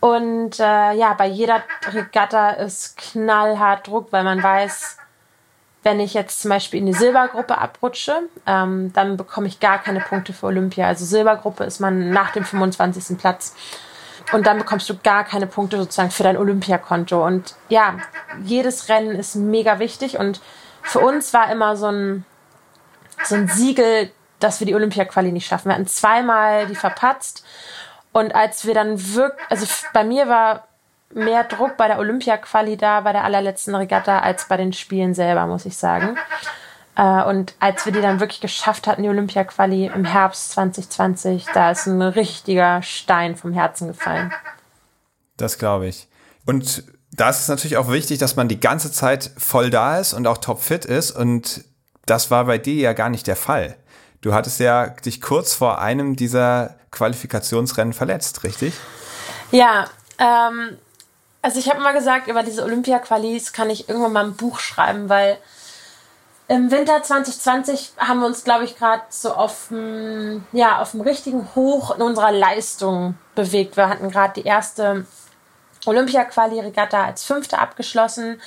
Und äh, ja, bei jeder Regatta ist knallhart Druck, weil man weiß, wenn ich jetzt zum Beispiel in die Silbergruppe abrutsche, ähm, dann bekomme ich gar keine Punkte für Olympia. Also Silbergruppe ist man nach dem 25. Platz. Und dann bekommst du gar keine Punkte sozusagen für dein Olympiakonto. Und ja, jedes Rennen ist mega wichtig und für uns war immer so ein, so ein Siegel, dass wir die Olympia-Quali nicht schaffen. Wir hatten zweimal die verpatzt. Und als wir dann wirklich, also bei mir war mehr Druck bei der Olympia-Quali da, bei der allerletzten Regatta, als bei den Spielen selber, muss ich sagen. Äh, und als wir die dann wirklich geschafft hatten, die Olympia-Quali im Herbst 2020, da ist ein richtiger Stein vom Herzen gefallen. Das glaube ich. Und da ist es natürlich auch wichtig, dass man die ganze Zeit voll da ist und auch topfit ist. Und das war bei dir ja gar nicht der Fall. Du hattest ja dich kurz vor einem dieser Qualifikationsrennen verletzt, richtig? Ja, ähm, also ich habe immer gesagt, über diese Olympia-Qualis kann ich irgendwann mal ein Buch schreiben, weil im Winter 2020 haben wir uns, glaube ich, gerade so auf dem, ja, auf dem richtigen Hoch in unserer Leistung bewegt. Wir hatten gerade die erste Olympia-Quali-Regatta als Fünfte abgeschlossen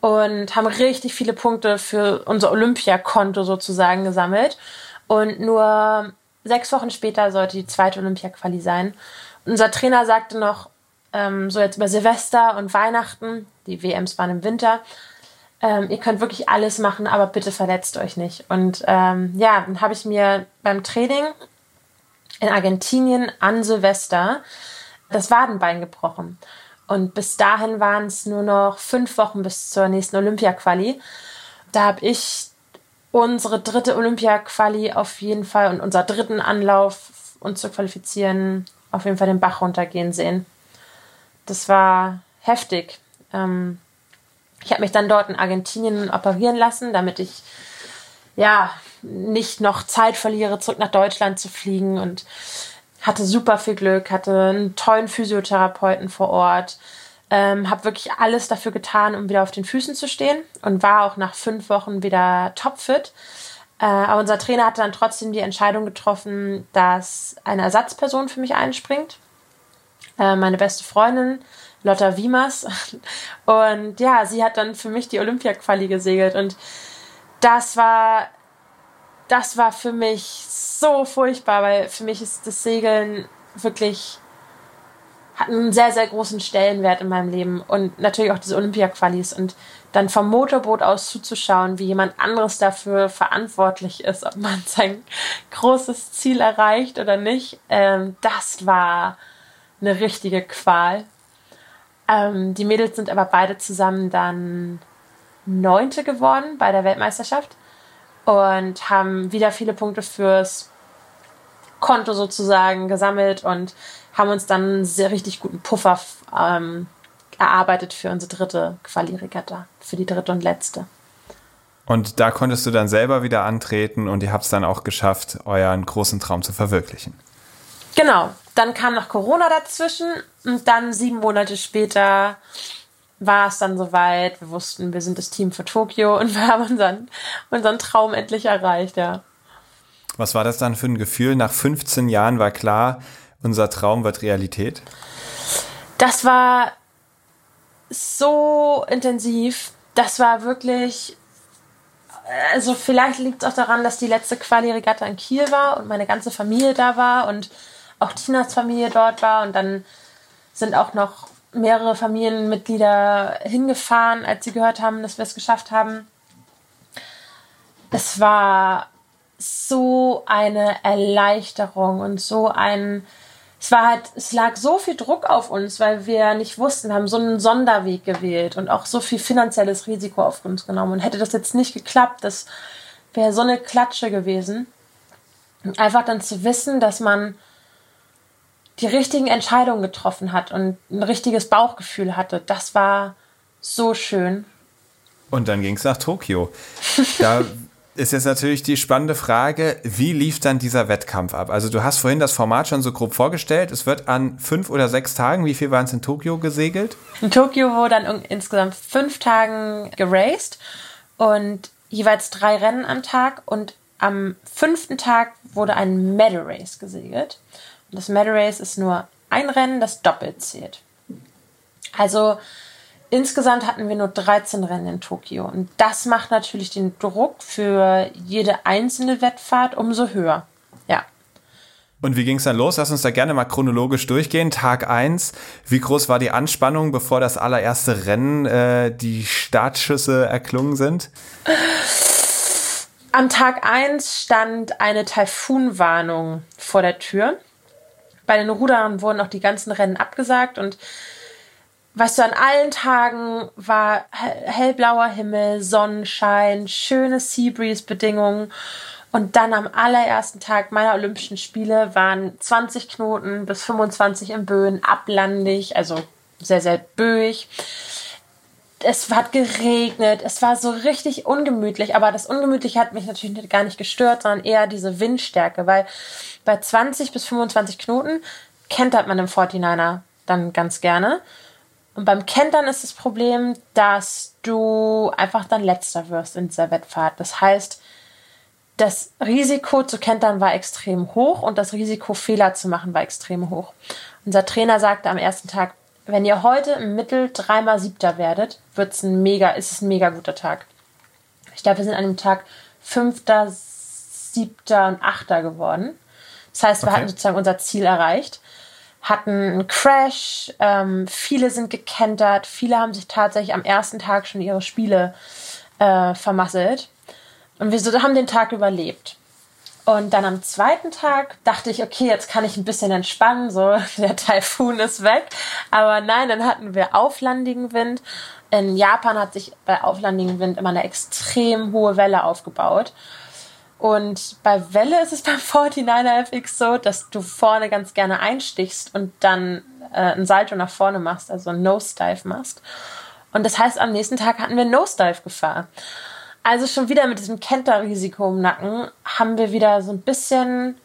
und haben richtig viele Punkte für unser Olympiakonto sozusagen gesammelt. Und nur sechs Wochen später sollte die zweite Olympia-Quali sein. Unser Trainer sagte noch, ähm, so jetzt über Silvester und Weihnachten, die WMs waren im Winter, ähm, ihr könnt wirklich alles machen, aber bitte verletzt euch nicht. Und ähm, ja, dann habe ich mir beim Training in Argentinien an Silvester das Wadenbein gebrochen. Und bis dahin waren es nur noch fünf Wochen bis zur nächsten Olympia-Quali. Da habe ich unsere dritte Olympia-Quali auf jeden Fall und unser dritten Anlauf, uns zu qualifizieren, auf jeden Fall den Bach runtergehen sehen. Das war heftig. Ähm, ich habe mich dann dort in Argentinien operieren lassen, damit ich ja nicht noch Zeit verliere, zurück nach Deutschland zu fliegen und hatte super viel Glück, hatte einen tollen Physiotherapeuten vor Ort, ähm, habe wirklich alles dafür getan, um wieder auf den Füßen zu stehen und war auch nach fünf Wochen wieder topfit. Äh, aber unser Trainer hatte dann trotzdem die Entscheidung getroffen, dass eine Ersatzperson für mich einspringt. Äh, meine beste Freundin, Lotta Wiemers. Und ja, sie hat dann für mich die Olympia-Quali gesegelt. Und das war, das war für mich so furchtbar, weil für mich ist das Segeln wirklich hat einen sehr, sehr großen Stellenwert in meinem Leben und natürlich auch diese Olympia-Qualis und dann vom Motorboot aus zuzuschauen, wie jemand anderes dafür verantwortlich ist, ob man sein großes Ziel erreicht oder nicht, ähm, das war eine richtige Qual. Ähm, die Mädels sind aber beide zusammen dann Neunte geworden bei der Weltmeisterschaft und haben wieder viele Punkte fürs Konto sozusagen gesammelt und haben uns dann einen sehr richtig guten Puffer ähm, erarbeitet für unsere dritte Quali-Regatta, für die dritte und letzte. Und da konntest du dann selber wieder antreten und ihr habt es dann auch geschafft, euren großen Traum zu verwirklichen. Genau, dann kam noch Corona dazwischen und dann sieben Monate später war es dann soweit. Wir wussten, wir sind das Team für Tokio und wir haben unseren, unseren Traum endlich erreicht, ja. Was war das dann für ein Gefühl? Nach 15 Jahren war klar, unser Traum wird Realität? Das war so intensiv. Das war wirklich. Also, vielleicht liegt es auch daran, dass die letzte Quali-Regatta in Kiel war und meine ganze Familie da war und auch Tinas Familie dort war und dann sind auch noch mehrere Familienmitglieder hingefahren, als sie gehört haben, dass wir es geschafft haben. Es war so eine Erleichterung und so ein es war halt, es lag so viel Druck auf uns, weil wir nicht wussten, haben so einen Sonderweg gewählt und auch so viel finanzielles Risiko auf uns genommen. Und hätte das jetzt nicht geklappt, das wäre so eine Klatsche gewesen. Einfach dann zu wissen, dass man die richtigen Entscheidungen getroffen hat und ein richtiges Bauchgefühl hatte. Das war so schön. Und dann ging es nach Tokio. Da ist jetzt natürlich die spannende Frage, wie lief dann dieser Wettkampf ab? Also du hast vorhin das Format schon so grob vorgestellt. Es wird an fünf oder sechs Tagen, wie viel waren es in Tokio gesegelt? In Tokio wurde dann insgesamt fünf Tagen geraced und jeweils drei Rennen am Tag und am fünften Tag wurde ein Medal Race gesegelt. Das Medal Race ist nur ein Rennen, das doppelt zählt. Also insgesamt hatten wir nur 13 Rennen in Tokio. Und das macht natürlich den Druck für jede einzelne Wettfahrt umso höher. Ja. Und wie ging es dann los? Lass uns da gerne mal chronologisch durchgehen. Tag eins. Wie groß war die Anspannung, bevor das allererste Rennen äh, die Startschüsse erklungen sind? Am Tag eins stand eine Taifunwarnung vor der Tür. Bei den Rudern wurden auch die ganzen Rennen abgesagt und weißt du, an allen Tagen war hellblauer Himmel, Sonnenschein, schöne Seabreeze-Bedingungen. Und dann am allerersten Tag meiner Olympischen Spiele waren 20 Knoten bis 25 im Böen, ablandig, also sehr, sehr böig. Es hat geregnet, es war so richtig ungemütlich, aber das Ungemütliche hat mich natürlich gar nicht gestört, sondern eher diese Windstärke, weil bei 20 bis 25 Knoten kentert man im 49er dann ganz gerne. Und beim Kentern ist das Problem, dass du einfach dann letzter wirst in dieser Wettfahrt. Das heißt, das Risiko zu kentern war extrem hoch und das Risiko Fehler zu machen war extrem hoch. Unser Trainer sagte am ersten Tag, wenn ihr heute im Mittel dreimal Siebter werdet, wird's ein mega, ist es ein mega guter Tag. Ich glaube, wir sind an dem Tag Fünfter, Siebter und Achter geworden. Das heißt, wir okay. hatten sozusagen unser Ziel erreicht hatten einen Crash, ähm, viele sind gekentert, viele haben sich tatsächlich am ersten Tag schon ihre Spiele äh, vermasselt. Und wir so, haben den Tag überlebt. Und dann am zweiten Tag dachte ich, okay, jetzt kann ich ein bisschen entspannen, so der Taifun ist weg. Aber nein, dann hatten wir auflandigen Wind. In Japan hat sich bei auflandigen Wind immer eine extrem hohe Welle aufgebaut. Und bei Welle ist es beim 49er FX so, dass du vorne ganz gerne einstichst und dann äh, ein Salto nach vorne machst, also ein Nosedive machst. Und das heißt, am nächsten Tag hatten wir Nosedive-Gefahr. Also schon wieder mit diesem Kenter-Risiko im Nacken haben wir wieder so ein bisschen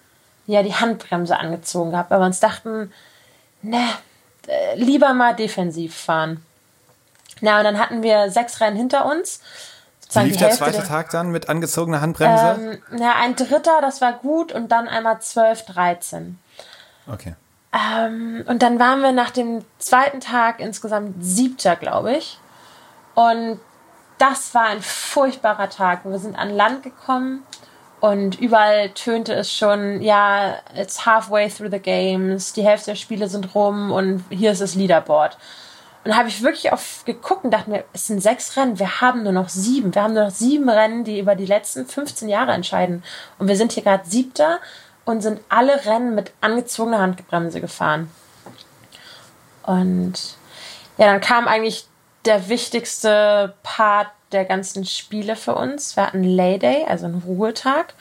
ja, die Handbremse angezogen gehabt, weil wir uns dachten, ne, äh, lieber mal defensiv fahren. Na, und dann hatten wir sechs Rennen hinter uns wie lief der zweite Tag dann mit angezogener Handbremse? Ähm, ja, ein dritter, das war gut und dann einmal 12, 13. Okay. Ähm, und dann waren wir nach dem zweiten Tag insgesamt siebter, glaube ich. Und das war ein furchtbarer Tag. Wir sind an Land gekommen und überall tönte es schon, ja, it's halfway through the games, die Hälfte der Spiele sind rum und hier ist das Leaderboard. Und da habe ich wirklich auf geguckt und dachte mir, es sind sechs Rennen, wir haben nur noch sieben. Wir haben nur noch sieben Rennen, die über die letzten 15 Jahre entscheiden. Und wir sind hier gerade siebter und sind alle Rennen mit angezogener Handbremse gefahren. Und ja, dann kam eigentlich der wichtigste Part der ganzen Spiele für uns. Wir hatten Lay Day, also einen Ruhetag.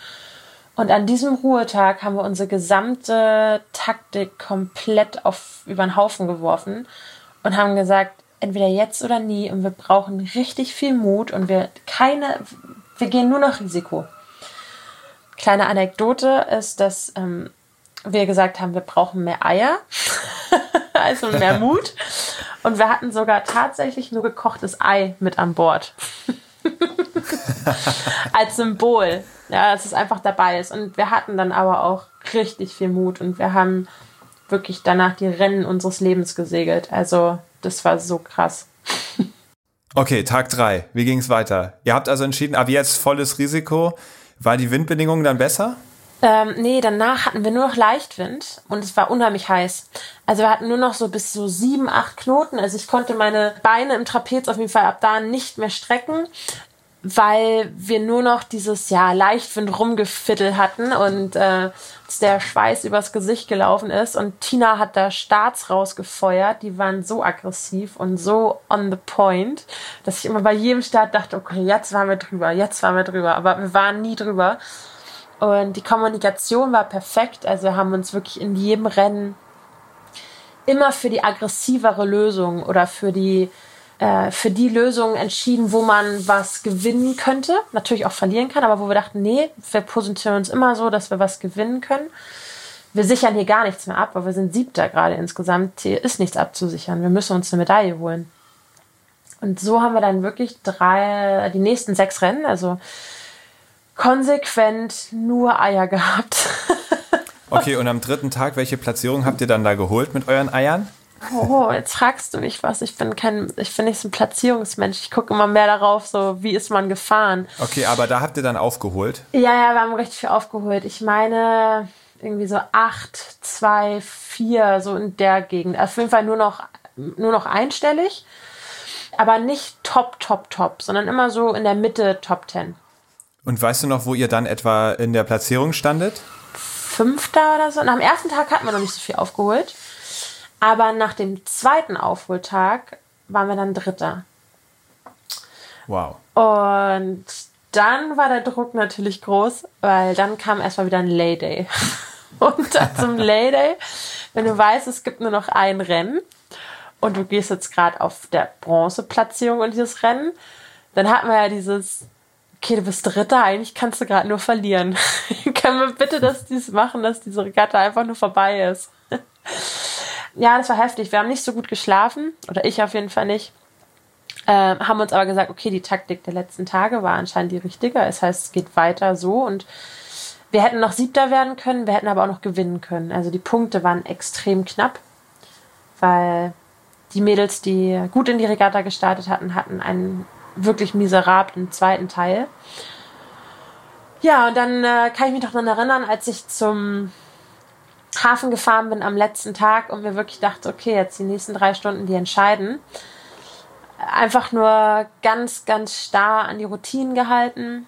Und an diesem Ruhetag haben wir unsere gesamte Taktik komplett auf über den Haufen geworfen und haben gesagt, entweder jetzt oder nie und wir brauchen richtig viel Mut und wir keine, wir gehen nur noch Risiko. Kleine Anekdote ist, dass ähm, wir gesagt haben, wir brauchen mehr Eier, also mehr Mut. Und wir hatten sogar tatsächlich nur gekochtes Ei mit an Bord. Als Symbol, ja, dass es einfach dabei ist. Und wir hatten dann aber auch richtig viel Mut und wir haben wirklich danach die Rennen unseres Lebens gesegelt. Also das war so krass. Okay, Tag drei. Wie ging es weiter? Ihr habt also entschieden, ab jetzt volles Risiko. War die Windbedingungen dann besser? Ähm, nee, danach hatten wir nur noch Leichtwind und es war unheimlich heiß. Also wir hatten nur noch so bis so sieben, acht Knoten. Also ich konnte meine Beine im Trapez auf jeden Fall ab da nicht mehr strecken weil wir nur noch dieses ja Leichtwind rumgefittel hatten und äh, der Schweiß übers Gesicht gelaufen ist und Tina hat da Starts rausgefeuert, die waren so aggressiv und so on the point, dass ich immer bei jedem Start dachte, okay, jetzt waren wir drüber, jetzt waren wir drüber, aber wir waren nie drüber. Und die Kommunikation war perfekt, also wir haben uns wirklich in jedem Rennen immer für die aggressivere Lösung oder für die äh, für die Lösung entschieden, wo man was gewinnen könnte, natürlich auch verlieren kann, aber wo wir dachten, nee, wir positionieren uns immer so, dass wir was gewinnen können. Wir sichern hier gar nichts mehr ab, weil wir sind Siebter gerade insgesamt. Hier ist nichts abzusichern. Wir müssen uns eine Medaille holen. Und so haben wir dann wirklich drei, die nächsten sechs Rennen, also konsequent nur Eier gehabt. okay, und am dritten Tag, welche Platzierung habt ihr dann da geholt mit euren Eiern? Oh, jetzt fragst du mich was. Ich bin kein, ich bin nicht so ein Platzierungsmensch. Ich gucke immer mehr darauf, so wie ist man gefahren. Okay, aber da habt ihr dann aufgeholt? Ja, ja, wir haben richtig viel aufgeholt. Ich meine, irgendwie so acht, zwei, vier, so in der Gegend. Auf jeden Fall nur noch, nur noch einstellig, aber nicht top, top, top, sondern immer so in der Mitte Top Ten. Und weißt du noch, wo ihr dann etwa in der Platzierung standet? Fünfter oder so. Und am ersten Tag hatten wir noch nicht so viel aufgeholt. Aber nach dem zweiten Aufholtag waren wir dann Dritter. Wow. Und dann war der Druck natürlich groß, weil dann kam erstmal wieder ein Layday. Und dann zum Layday, wenn du weißt, es gibt nur noch ein Rennen und du gehst jetzt gerade auf der Bronzeplatzierung in dieses Rennen, dann hatten wir ja dieses, okay, du bist Dritter, eigentlich kannst du gerade nur verlieren. Können wir bitte das dies machen, dass diese Regatta einfach nur vorbei ist? ja, das war heftig. Wir haben nicht so gut geschlafen, oder ich auf jeden Fall nicht. Äh, haben uns aber gesagt, okay, die Taktik der letzten Tage war anscheinend die richtige. Das heißt, es geht weiter so und wir hätten noch Siebter werden können, wir hätten aber auch noch gewinnen können. Also die Punkte waren extrem knapp, weil die Mädels, die gut in die Regatta gestartet hatten, hatten einen wirklich miserablen zweiten Teil. Ja, und dann äh, kann ich mich noch daran erinnern, als ich zum Hafen gefahren bin am letzten Tag und mir wirklich dachte, okay, jetzt die nächsten drei Stunden, die entscheiden. Einfach nur ganz, ganz starr an die Routinen gehalten.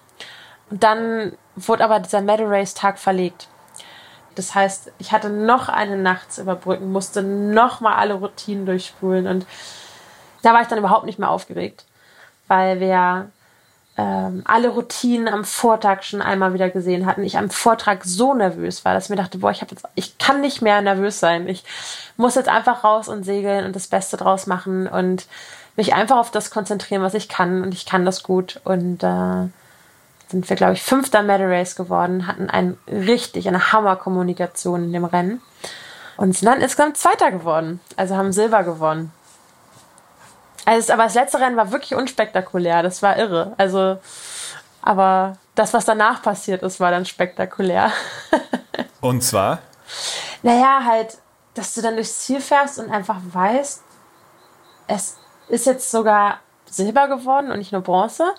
Und dann wurde aber dieser Medal Race Tag verlegt. Das heißt, ich hatte noch eine Nacht zu überbrücken, musste noch mal alle Routinen durchspulen und da war ich dann überhaupt nicht mehr aufgeregt, weil wir ähm, alle Routinen am Vortag schon einmal wieder gesehen hatten. Ich am Vortrag so nervös war, dass ich mir dachte, boah, ich habe jetzt, ich kann nicht mehr nervös sein. Ich muss jetzt einfach raus und segeln und das Beste draus machen und mich einfach auf das konzentrieren, was ich kann und ich kann das gut und äh, sind wir, glaube ich, fünfter Medal Race geworden, hatten ein richtig, eine Hammerkommunikation in dem Rennen und sind dann insgesamt Zweiter geworden. Also haben Silber gewonnen. Also, aber das letzte Rennen war wirklich unspektakulär. Das war irre. Also, aber das, was danach passiert ist, war dann spektakulär. Und zwar? Naja, halt, dass du dann durchs Ziel fährst und einfach weißt, es ist jetzt sogar Silber geworden und nicht nur Bronze.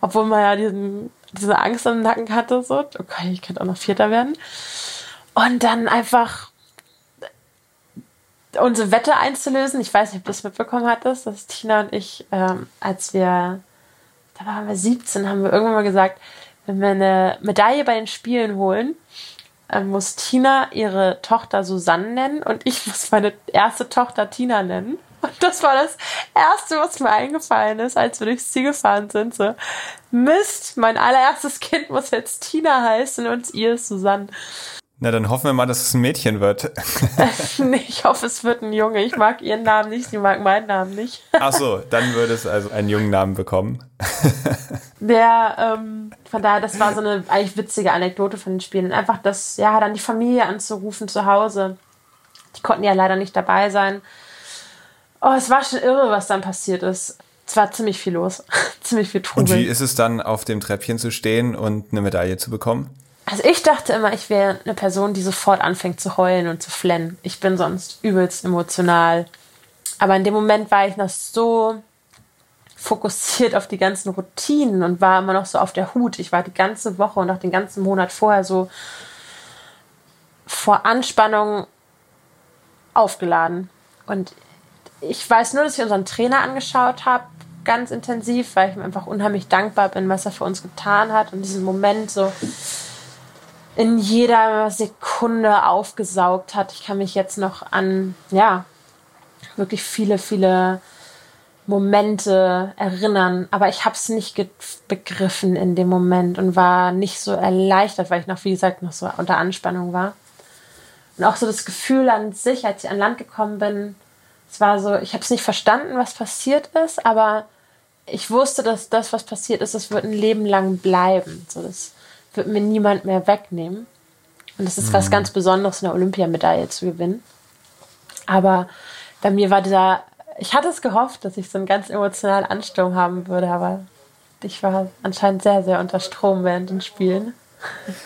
Obwohl man ja diesen, diese Angst im Nacken hatte, so, okay, ich könnte auch noch Vierter werden. Und dann einfach unsere Wette einzulösen. Ich weiß nicht, ob du das mitbekommen hattest, dass Tina und ich, ähm, als wir, da waren wir 17, haben wir irgendwann mal gesagt, wenn wir eine Medaille bei den Spielen holen, äh, muss Tina ihre Tochter Susanne nennen und ich muss meine erste Tochter Tina nennen. Und das war das Erste, was mir eingefallen ist, als wir durchs Ziel gefahren sind. So, Mist, mein allererstes Kind muss jetzt Tina heißen und ihr ist Susanne. Na, dann hoffen wir mal, dass es ein Mädchen wird. ich hoffe, es wird ein Junge. Ich mag ihren Namen nicht, sie mag meinen Namen nicht. Ach so, dann würde es also einen jungen Namen bekommen. Der, ähm, von daher, das war so eine eigentlich witzige Anekdote von den Spielen. Einfach das, ja, dann die Familie anzurufen zu Hause. Die konnten ja leider nicht dabei sein. Oh, es war schon irre, was dann passiert ist. Es war ziemlich viel los. ziemlich viel Trubel. Und wie ist es dann, auf dem Treppchen zu stehen und eine Medaille zu bekommen? Also ich dachte immer, ich wäre eine Person, die sofort anfängt zu heulen und zu flennen. Ich bin sonst übelst emotional. Aber in dem Moment war ich noch so fokussiert auf die ganzen Routinen und war immer noch so auf der Hut. Ich war die ganze Woche und auch den ganzen Monat vorher so vor Anspannung aufgeladen. Und ich weiß nur, dass ich unseren Trainer angeschaut habe, ganz intensiv, weil ich ihm einfach unheimlich dankbar bin, was er für uns getan hat und diesen Moment so in jeder Sekunde aufgesaugt hat. Ich kann mich jetzt noch an, ja, wirklich viele, viele Momente erinnern, aber ich habe es nicht begriffen in dem Moment und war nicht so erleichtert, weil ich noch, wie gesagt, noch so unter Anspannung war. Und auch so das Gefühl an sich, als ich an Land gekommen bin, es war so, ich habe es nicht verstanden, was passiert ist, aber ich wusste, dass das, was passiert ist, das wird ein Leben lang bleiben. So, das wird mir niemand mehr wegnehmen. Und es ist mhm. was ganz Besonderes, eine Olympiamedaille zu gewinnen. Aber bei mir war dieser, ich hatte es gehofft, dass ich so einen ganz emotionalen Ansturm haben würde, aber ich war anscheinend sehr, sehr unter Strom während den Spielen.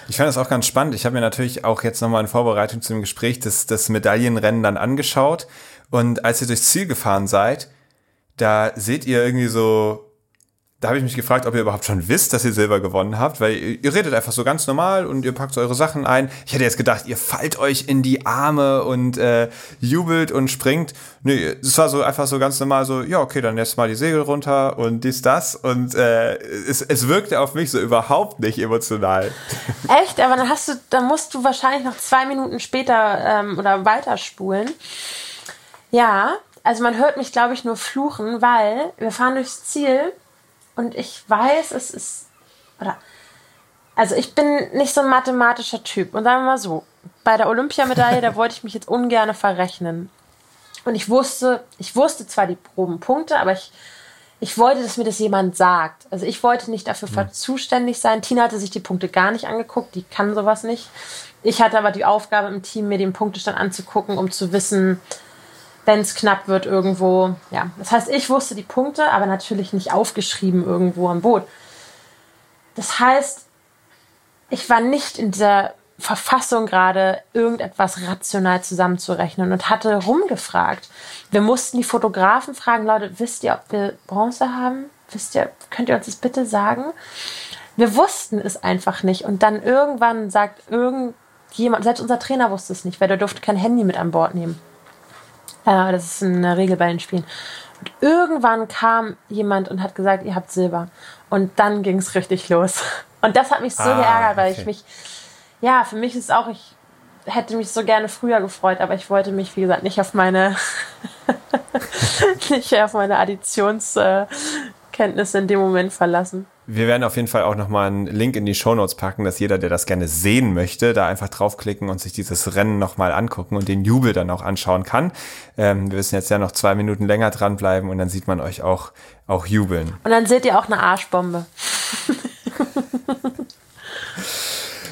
Ich fand das auch ganz spannend. Ich habe mir natürlich auch jetzt nochmal in Vorbereitung zu dem Gespräch das, das Medaillenrennen dann angeschaut. Und als ihr durchs Ziel gefahren seid, da seht ihr irgendwie so da habe ich mich gefragt, ob ihr überhaupt schon wisst, dass ihr Silber gewonnen habt, weil ihr, ihr, redet einfach so ganz normal und ihr packt so eure Sachen ein. Ich hätte jetzt gedacht, ihr fallt euch in die Arme und äh, jubelt und springt. Nee, es war so einfach so ganz normal so, ja, okay, dann jetzt mal die Segel runter und dies, das. Und äh, es, es wirkte auf mich so überhaupt nicht emotional. Echt? Aber dann hast du, dann musst du wahrscheinlich noch zwei Minuten später ähm, oder weiterspulen. Ja, also man hört mich, glaube ich, nur fluchen, weil wir fahren durchs Ziel und ich weiß, es ist. Oder, also ich bin nicht so ein mathematischer Typ. Und sagen wir mal so, bei der Olympiamedaille, da wollte ich mich jetzt ungern verrechnen. Und ich wusste, ich wusste zwar die Probenpunkte, aber ich, ich wollte, dass mir das jemand sagt. Also ich wollte nicht dafür mhm. zuständig sein. Tina hatte sich die Punkte gar nicht angeguckt, die kann sowas nicht. Ich hatte aber die Aufgabe im Team, mir den Punktestand anzugucken, um zu wissen, wenn es knapp wird irgendwo. Ja, das heißt, ich wusste die Punkte, aber natürlich nicht aufgeschrieben irgendwo am Boot. Das heißt, ich war nicht in dieser Verfassung gerade irgendetwas rational zusammenzurechnen und hatte rumgefragt. Wir mussten die Fotografen fragen, Leute, wisst ihr, ob wir Bronze haben? Wisst ihr, könnt ihr uns das bitte sagen? Wir wussten es einfach nicht. Und dann irgendwann sagt irgendjemand, selbst unser Trainer wusste es nicht, weil der durfte kein Handy mit an Bord nehmen. Äh, das ist eine Regel bei den Spielen. Und irgendwann kam jemand und hat gesagt, ihr habt Silber. Und dann ging es richtig los. Und das hat mich so ah, geärgert, weil okay. ich mich, ja, für mich ist auch, ich hätte mich so gerne früher gefreut, aber ich wollte mich, wie gesagt, nicht auf meine, nicht auf meine Additionskenntnisse in dem Moment verlassen. Wir werden auf jeden Fall auch nochmal einen Link in die Shownotes packen, dass jeder, der das gerne sehen möchte, da einfach draufklicken und sich dieses Rennen nochmal angucken und den Jubel dann auch anschauen kann. Ähm, wir müssen jetzt ja noch zwei Minuten länger dranbleiben und dann sieht man euch auch, auch jubeln. Und dann seht ihr auch eine Arschbombe.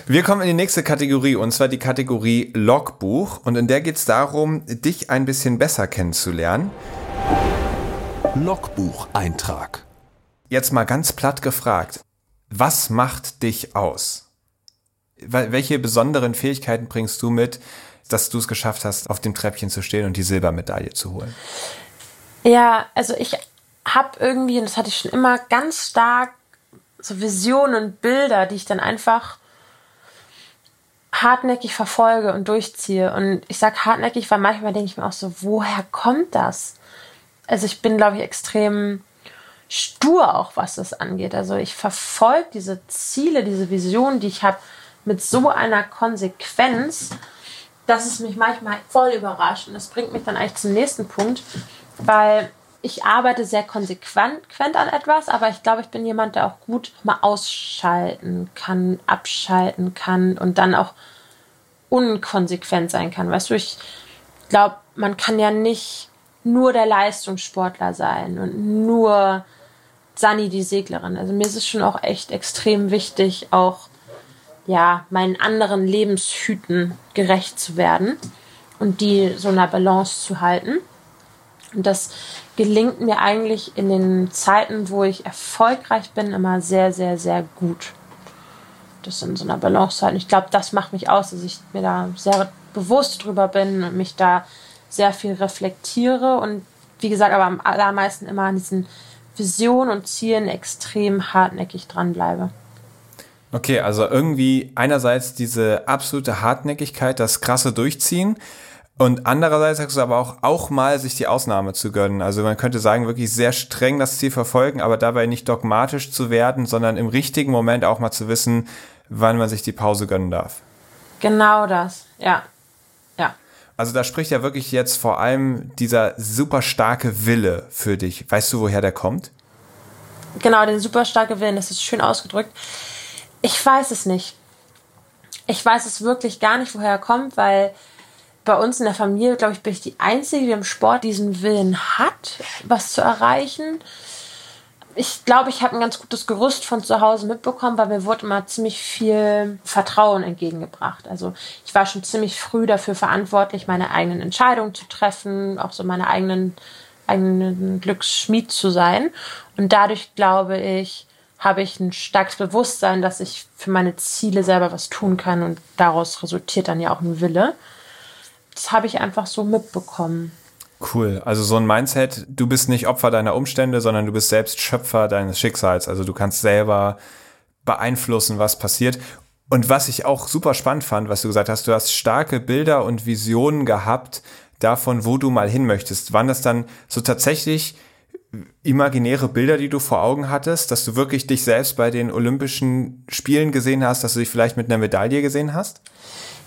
Wir kommen in die nächste Kategorie und zwar die Kategorie Logbuch und in der geht es darum, dich ein bisschen besser kennenzulernen. Logbucheintrag. Jetzt mal ganz platt gefragt, was macht dich aus? Welche besonderen Fähigkeiten bringst du mit, dass du es geschafft hast, auf dem Treppchen zu stehen und die Silbermedaille zu holen? Ja, also ich habe irgendwie, und das hatte ich schon immer, ganz stark so Visionen und Bilder, die ich dann einfach hartnäckig verfolge und durchziehe. Und ich sage hartnäckig, weil manchmal denke ich mir auch so, woher kommt das? Also ich bin, glaube ich, extrem stur auch, was das angeht. Also ich verfolge diese Ziele, diese Vision, die ich habe, mit so einer Konsequenz, dass es mich manchmal voll überrascht. Und das bringt mich dann eigentlich zum nächsten Punkt, weil ich arbeite sehr konsequent an etwas, aber ich glaube, ich bin jemand, der auch gut mal ausschalten kann, abschalten kann und dann auch unkonsequent sein kann. Weißt du, ich glaube, man kann ja nicht nur der Leistungssportler sein und nur Sani die Seglerin. Also mir ist es schon auch echt extrem wichtig, auch ja, meinen anderen Lebenshüten gerecht zu werden und die so einer Balance zu halten. Und das gelingt mir eigentlich in den Zeiten, wo ich erfolgreich bin, immer sehr, sehr, sehr gut. Das in so einer Balance zu halten. Ich glaube, das macht mich aus, dass ich mir da sehr bewusst drüber bin und mich da sehr viel reflektiere und wie gesagt, aber am allermeisten immer an diesen Vision und Zielen extrem hartnäckig dranbleibe. Okay, also irgendwie einerseits diese absolute Hartnäckigkeit, das krasse Durchziehen und andererseits sagst du aber auch, auch mal sich die Ausnahme zu gönnen. Also man könnte sagen, wirklich sehr streng das Ziel verfolgen, aber dabei nicht dogmatisch zu werden, sondern im richtigen Moment auch mal zu wissen, wann man sich die Pause gönnen darf. Genau das, ja. Also da spricht ja wirklich jetzt vor allem dieser super starke Wille für dich. Weißt du, woher der kommt? Genau, der super starke Willen, das ist schön ausgedrückt. Ich weiß es nicht. Ich weiß es wirklich gar nicht, woher er kommt, weil bei uns in der Familie, glaube ich, bin ich die Einzige, die im Sport diesen Willen hat, was zu erreichen ich glaube, ich habe ein ganz gutes Gerüst von zu Hause mitbekommen, weil mir wurde immer ziemlich viel Vertrauen entgegengebracht. Also ich war schon ziemlich früh dafür verantwortlich, meine eigenen Entscheidungen zu treffen, auch so meine eigenen, eigenen Glücksschmied zu sein. Und dadurch glaube ich, habe ich ein starkes Bewusstsein, dass ich für meine Ziele selber was tun kann und daraus resultiert dann ja auch ein Wille. Das habe ich einfach so mitbekommen. Cool. Also so ein Mindset, du bist nicht Opfer deiner Umstände, sondern du bist selbst Schöpfer deines Schicksals. Also du kannst selber beeinflussen, was passiert. Und was ich auch super spannend fand, was du gesagt hast, du hast starke Bilder und Visionen gehabt davon, wo du mal hin möchtest. Waren das dann so tatsächlich imaginäre Bilder, die du vor Augen hattest, dass du wirklich dich selbst bei den Olympischen Spielen gesehen hast, dass du dich vielleicht mit einer Medaille gesehen hast?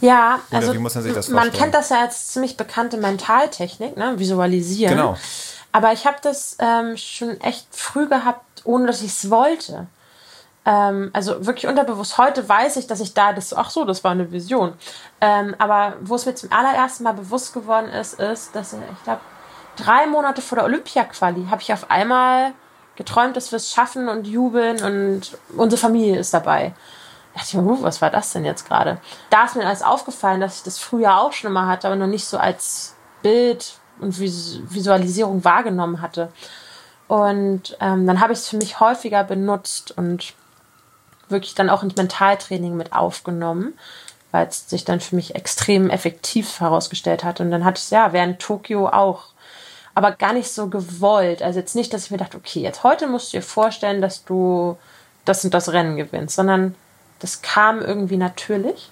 Ja, Oder also wie muss man, sich das vorstellen? man kennt das ja als ziemlich bekannte Mentaltechnik, ne? Visualisieren. Genau. Aber ich habe das ähm, schon echt früh gehabt, ohne dass ich es wollte. Ähm, also wirklich unterbewusst. Heute weiß ich, dass ich da das, ach so, das war eine Vision. Ähm, aber wo es mir zum allerersten Mal bewusst geworden ist, ist, dass ich glaube, drei Monate vor der Olympia-Quali habe ich auf einmal geträumt, dass wir es schaffen und jubeln und unsere Familie ist dabei. Da dachte ich was war das denn jetzt gerade? Da ist mir alles aufgefallen, dass ich das früher auch schon mal hatte, aber noch nicht so als Bild und Visualisierung wahrgenommen hatte. Und ähm, dann habe ich es für mich häufiger benutzt und wirklich dann auch ins Mentaltraining mit aufgenommen, weil es sich dann für mich extrem effektiv herausgestellt hat. Und dann hatte ich es ja während Tokio auch, aber gar nicht so gewollt. Also jetzt nicht, dass ich mir dachte, okay, jetzt heute musst du dir vorstellen, dass du das und das Rennen gewinnst, sondern das kam irgendwie natürlich.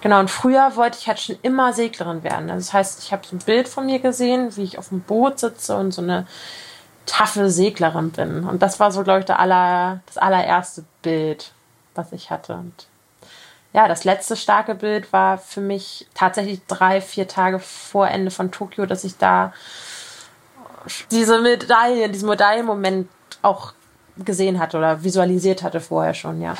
Genau, und früher wollte ich halt schon immer Seglerin werden. Also das heißt, ich habe so ein Bild von mir gesehen, wie ich auf dem Boot sitze und so eine taffe Seglerin bin. Und das war so, glaube ich, aller, das allererste Bild, was ich hatte. Und ja, das letzte starke Bild war für mich tatsächlich drei, vier Tage vor Ende von Tokio, dass ich da diese Medaille, diesen Medaillenmoment auch gesehen hatte oder visualisiert hatte vorher schon, ja.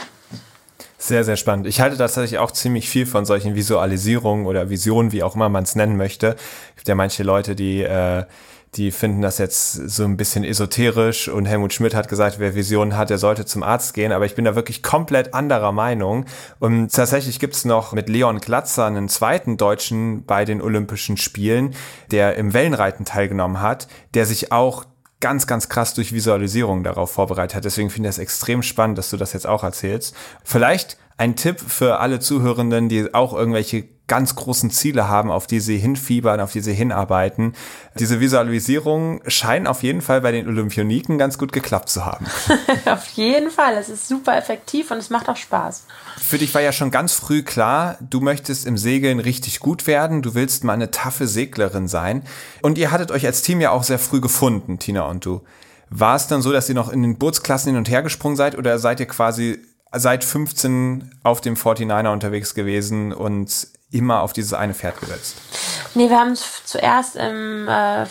Sehr, sehr spannend. Ich halte tatsächlich auch ziemlich viel von solchen Visualisierungen oder Visionen, wie auch immer man es nennen möchte. Es gibt ja manche Leute, die äh, die finden das jetzt so ein bisschen esoterisch und Helmut Schmidt hat gesagt, wer Visionen hat, der sollte zum Arzt gehen, aber ich bin da wirklich komplett anderer Meinung und tatsächlich gibt's noch mit Leon Glatzer einen zweiten Deutschen bei den Olympischen Spielen, der im Wellenreiten teilgenommen hat, der sich auch ganz, ganz krass durch Visualisierung darauf vorbereitet hat. Deswegen finde ich das extrem spannend, dass du das jetzt auch erzählst. Vielleicht ein Tipp für alle Zuhörenden, die auch irgendwelche ganz großen Ziele haben, auf die sie hinfiebern, auf die sie hinarbeiten. Diese Visualisierung scheint auf jeden Fall bei den Olympioniken ganz gut geklappt zu haben. auf jeden Fall. Es ist super effektiv und es macht auch Spaß. Für dich war ja schon ganz früh klar, du möchtest im Segeln richtig gut werden, du willst mal eine taffe Seglerin sein. Und ihr hattet euch als Team ja auch sehr früh gefunden, Tina und du. War es dann so, dass ihr noch in den Bootsklassen hin und her gesprungen seid oder seid ihr quasi seit 15 auf dem 49er unterwegs gewesen und immer auf dieses eine Pferd gesetzt? Nee, wir haben zuerst im äh,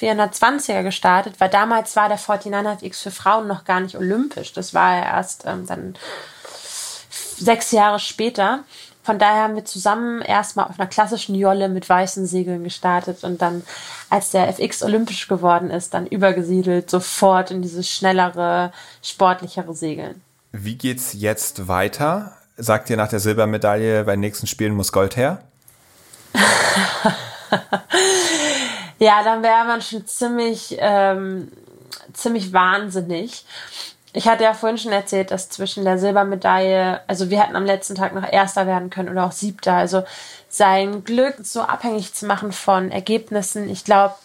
420er gestartet, weil damals war der 49er X für Frauen noch gar nicht olympisch. Das war ja erst ähm, dann sechs Jahre später. Von daher haben wir zusammen erstmal auf einer klassischen Jolle mit weißen Segeln gestartet und dann, als der FX olympisch geworden ist, dann übergesiedelt sofort in dieses schnellere, sportlichere Segeln. Wie geht's jetzt weiter? Sagt ihr nach der Silbermedaille bei den nächsten Spielen muss Gold her? ja, dann wäre man schon ziemlich, ähm, ziemlich wahnsinnig. Ich hatte ja vorhin schon erzählt, dass zwischen der Silbermedaille, also wir hätten am letzten Tag noch Erster werden können oder auch Siebter. Also sein Glück so abhängig zu machen von Ergebnissen, ich glaube,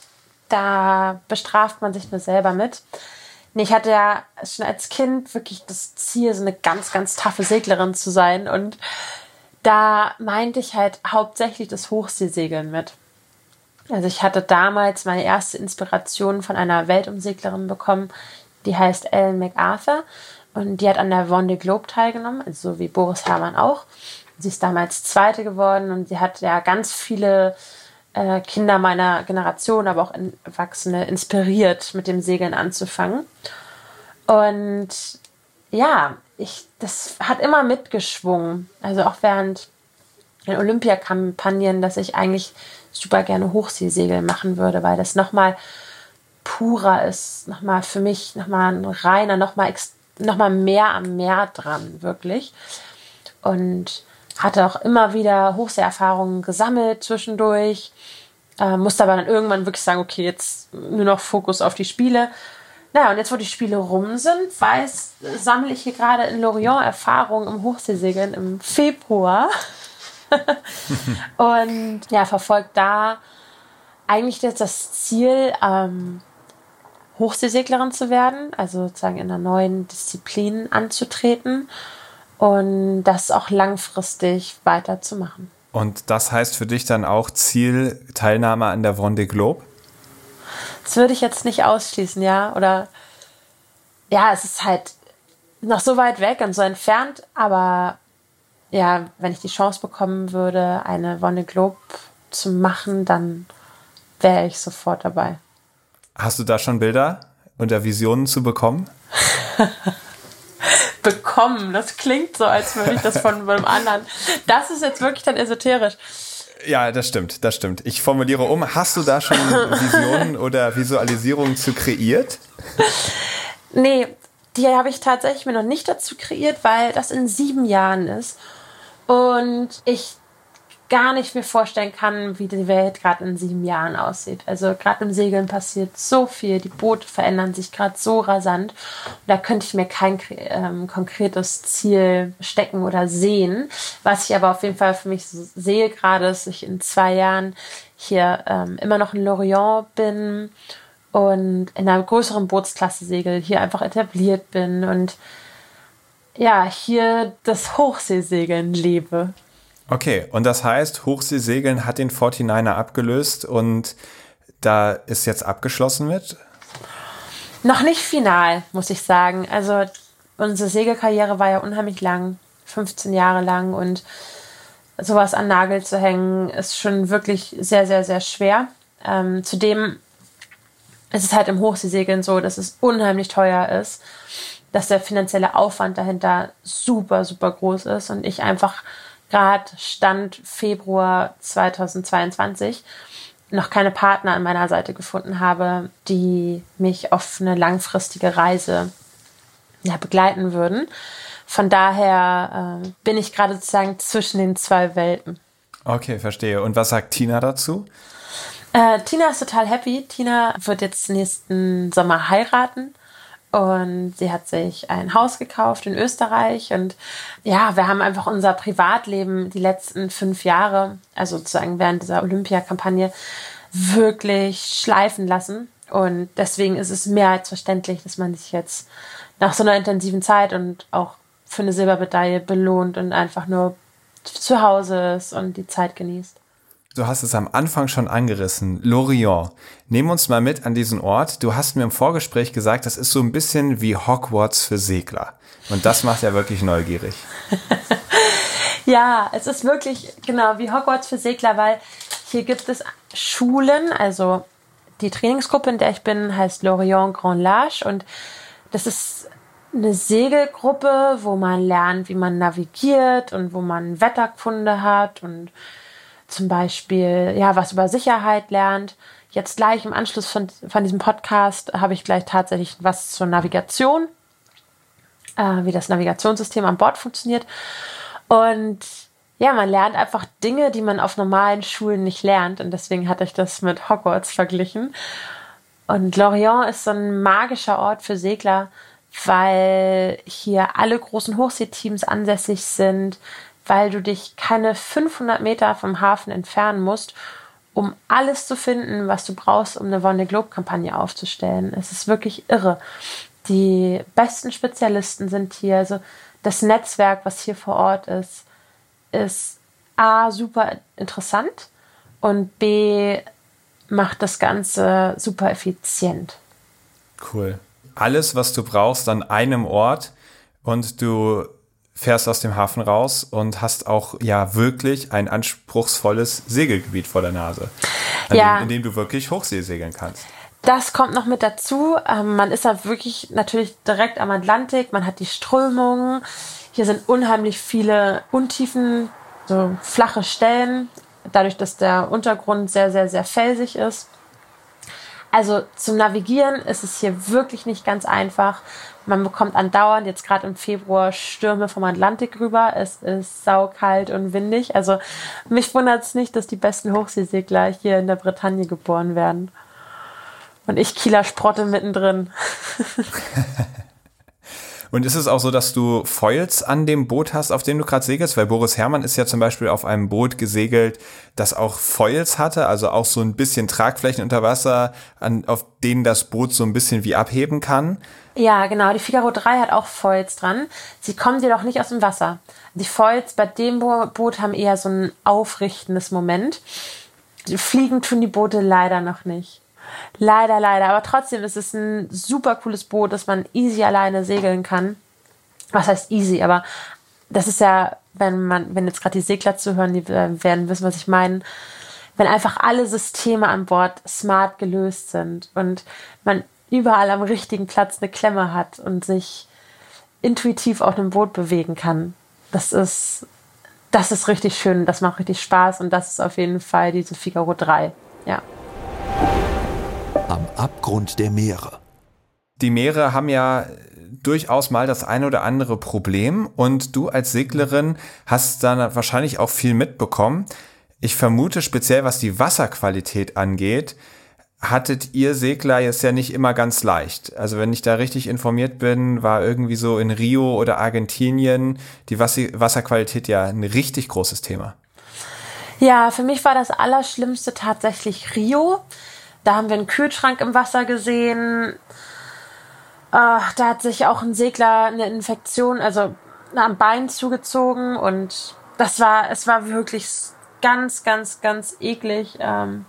da bestraft man sich nur selber mit. Nee, ich hatte ja schon als Kind wirklich das Ziel, so eine ganz, ganz taffe Seglerin zu sein. Und da meinte ich halt hauptsächlich das Hochseesegeln mit. Also ich hatte damals meine erste Inspiration von einer Weltumseglerin bekommen, die heißt Ellen MacArthur. Und die hat an der Vendée Globe teilgenommen, also so wie Boris Herrmann auch. Sie ist damals Zweite geworden und sie hat ja ganz viele äh, Kinder meiner Generation, aber auch Erwachsene inspiriert, mit dem Segeln anzufangen. Und ja, ich, das hat immer mitgeschwungen. Also auch während den Olympiakampagnen, dass ich eigentlich super gerne Hochseesegel machen würde, weil das nochmal purer ist, nochmal für mich nochmal ein reiner, nochmal noch mal mehr am Meer dran, wirklich. Und hatte auch immer wieder Hochseeerfahrungen gesammelt zwischendurch. Äh, musste aber dann irgendwann wirklich sagen, okay, jetzt nur noch Fokus auf die Spiele. Naja, und jetzt, wo die Spiele rum sind, weiß, sammle ich hier gerade in Lorient Erfahrungen im Hochseesegeln im Februar. und ja, verfolgt da eigentlich jetzt das Ziel, ähm, Hochseeseglerin zu werden, also sozusagen in einer neuen Disziplin anzutreten und das auch langfristig weiterzumachen. Und das heißt für dich dann auch Ziel Teilnahme an der Vendée Globe? Das würde ich jetzt nicht ausschließen, ja. Oder ja, es ist halt noch so weit weg und so entfernt, aber ja, wenn ich die Chance bekommen würde, eine Wonne Globe zu machen, dann wäre ich sofort dabei. Hast du da schon Bilder oder Visionen zu bekommen? bekommen, das klingt so, als würde ich das von einem anderen. Das ist jetzt wirklich dann esoterisch. Ja, das stimmt, das stimmt. Ich formuliere um. Hast du da schon Visionen oder Visualisierungen zu kreiert? Nee, die habe ich tatsächlich mir noch nicht dazu kreiert, weil das in sieben Jahren ist. Und ich gar nicht mir vorstellen kann, wie die Welt gerade in sieben Jahren aussieht. Also gerade im Segeln passiert so viel, die Boote verändern sich gerade so rasant. da könnte ich mir kein ähm, konkretes Ziel stecken oder sehen. Was ich aber auf jeden Fall für mich sehe gerade, dass ich in zwei Jahren hier ähm, immer noch in Lorient bin und in einer größeren Bootsklasse segel, hier einfach etabliert bin und ja, hier das Hochseesegeln lebe. Okay, und das heißt, Hochseesegeln hat den 49er abgelöst und da ist jetzt abgeschlossen mit? Noch nicht final, muss ich sagen. Also unsere Segelkarriere war ja unheimlich lang, 15 Jahre lang und sowas an Nagel zu hängen, ist schon wirklich sehr, sehr, sehr schwer. Ähm, zudem ist es halt im Hochseesegeln so, dass es unheimlich teuer ist, dass der finanzielle Aufwand dahinter super, super groß ist und ich einfach gerade Stand Februar 2022 noch keine Partner an meiner Seite gefunden habe, die mich auf eine langfristige Reise ja, begleiten würden. Von daher äh, bin ich gerade sozusagen zwischen den zwei Welten. Okay, verstehe. Und was sagt Tina dazu? Äh, Tina ist total happy. Tina wird jetzt nächsten Sommer heiraten und sie hat sich ein Haus gekauft in Österreich. Und ja, wir haben einfach unser Privatleben die letzten fünf Jahre, also sozusagen während dieser Olympiakampagne, wirklich schleifen lassen. Und deswegen ist es mehr als verständlich, dass man sich jetzt nach so einer intensiven Zeit und auch für eine Silbermedaille belohnt und einfach nur zu Hause ist und die Zeit genießt. Du hast es am Anfang schon angerissen. Lorient. Nehmen uns mal mit an diesen Ort. Du hast mir im Vorgespräch gesagt, das ist so ein bisschen wie Hogwarts für Segler. Und das macht ja wirklich neugierig. ja, es ist wirklich genau wie Hogwarts für Segler, weil hier gibt es Schulen, also die Trainingsgruppe, in der ich bin, heißt Lorient Grand Large und das ist eine Segelgruppe, wo man lernt, wie man navigiert und wo man Wetterkunde hat und zum Beispiel ja was über Sicherheit lernt. Jetzt gleich im Anschluss von, von diesem Podcast habe ich gleich tatsächlich was zur Navigation, äh, wie das Navigationssystem an Bord funktioniert. Und ja, man lernt einfach Dinge, die man auf normalen Schulen nicht lernt. Und deswegen hatte ich das mit Hogwarts verglichen. Und Lorient ist so ein magischer Ort für Segler, weil hier alle großen Hochseeteams ansässig sind weil du dich keine 500 Meter vom Hafen entfernen musst, um alles zu finden, was du brauchst, um eine Vendée Globe Kampagne aufzustellen. Es ist wirklich irre. Die besten Spezialisten sind hier, also das Netzwerk, was hier vor Ort ist, ist A super interessant und B macht das Ganze super effizient. Cool. Alles, was du brauchst an einem Ort und du fährst aus dem Hafen raus und hast auch ja wirklich ein anspruchsvolles Segelgebiet vor der Nase, ja. dem, in dem du wirklich Hochsee segeln kannst. Das kommt noch mit dazu. Ähm, man ist da wirklich natürlich direkt am Atlantik. Man hat die Strömungen. Hier sind unheimlich viele Untiefen, so flache Stellen, dadurch, dass der Untergrund sehr, sehr, sehr felsig ist. Also zum Navigieren ist es hier wirklich nicht ganz einfach. Man bekommt andauernd, jetzt gerade im Februar, Stürme vom Atlantik rüber. Es ist saukalt und windig. Also mich wundert es nicht, dass die besten Hochseesegler hier in der Bretagne geboren werden. Und ich Kieler Sprotte mittendrin. Und ist es auch so, dass du Foils an dem Boot hast, auf dem du gerade segelst? Weil Boris Herrmann ist ja zum Beispiel auf einem Boot gesegelt, das auch Foils hatte, also auch so ein bisschen Tragflächen unter Wasser, an, auf denen das Boot so ein bisschen wie abheben kann. Ja, genau. Die Figaro 3 hat auch Foils dran. Sie kommen jedoch nicht aus dem Wasser. Die Foils bei dem Boot haben eher so ein aufrichtendes Moment. Fliegen tun die Boote leider noch nicht. Leider, leider. Aber trotzdem ist es ein super cooles Boot, das man easy alleine segeln kann. Was heißt easy? Aber das ist ja, wenn man, wenn jetzt gerade die Segler zuhören, die werden wissen, was ich meine. Wenn einfach alle Systeme an Bord smart gelöst sind und man überall am richtigen Platz eine Klemme hat und sich intuitiv auf einem Boot bewegen kann. Das ist, das ist richtig schön, das macht richtig Spaß und das ist auf jeden Fall diese Figaro 3. Ja am Abgrund der Meere. Die Meere haben ja durchaus mal das eine oder andere Problem und du als Seglerin hast dann wahrscheinlich auch viel mitbekommen. Ich vermute speziell, was die Wasserqualität angeht, hattet ihr Segler jetzt ja nicht immer ganz leicht. Also wenn ich da richtig informiert bin, war irgendwie so in Rio oder Argentinien die Wasserqualität ja ein richtig großes Thema. Ja, für mich war das Allerschlimmste tatsächlich Rio. Da haben wir einen Kühlschrank im Wasser gesehen. Äh, da hat sich auch ein Segler eine Infektion, also am Bein zugezogen und das war, es war wirklich ganz, ganz, ganz eklig, ähm,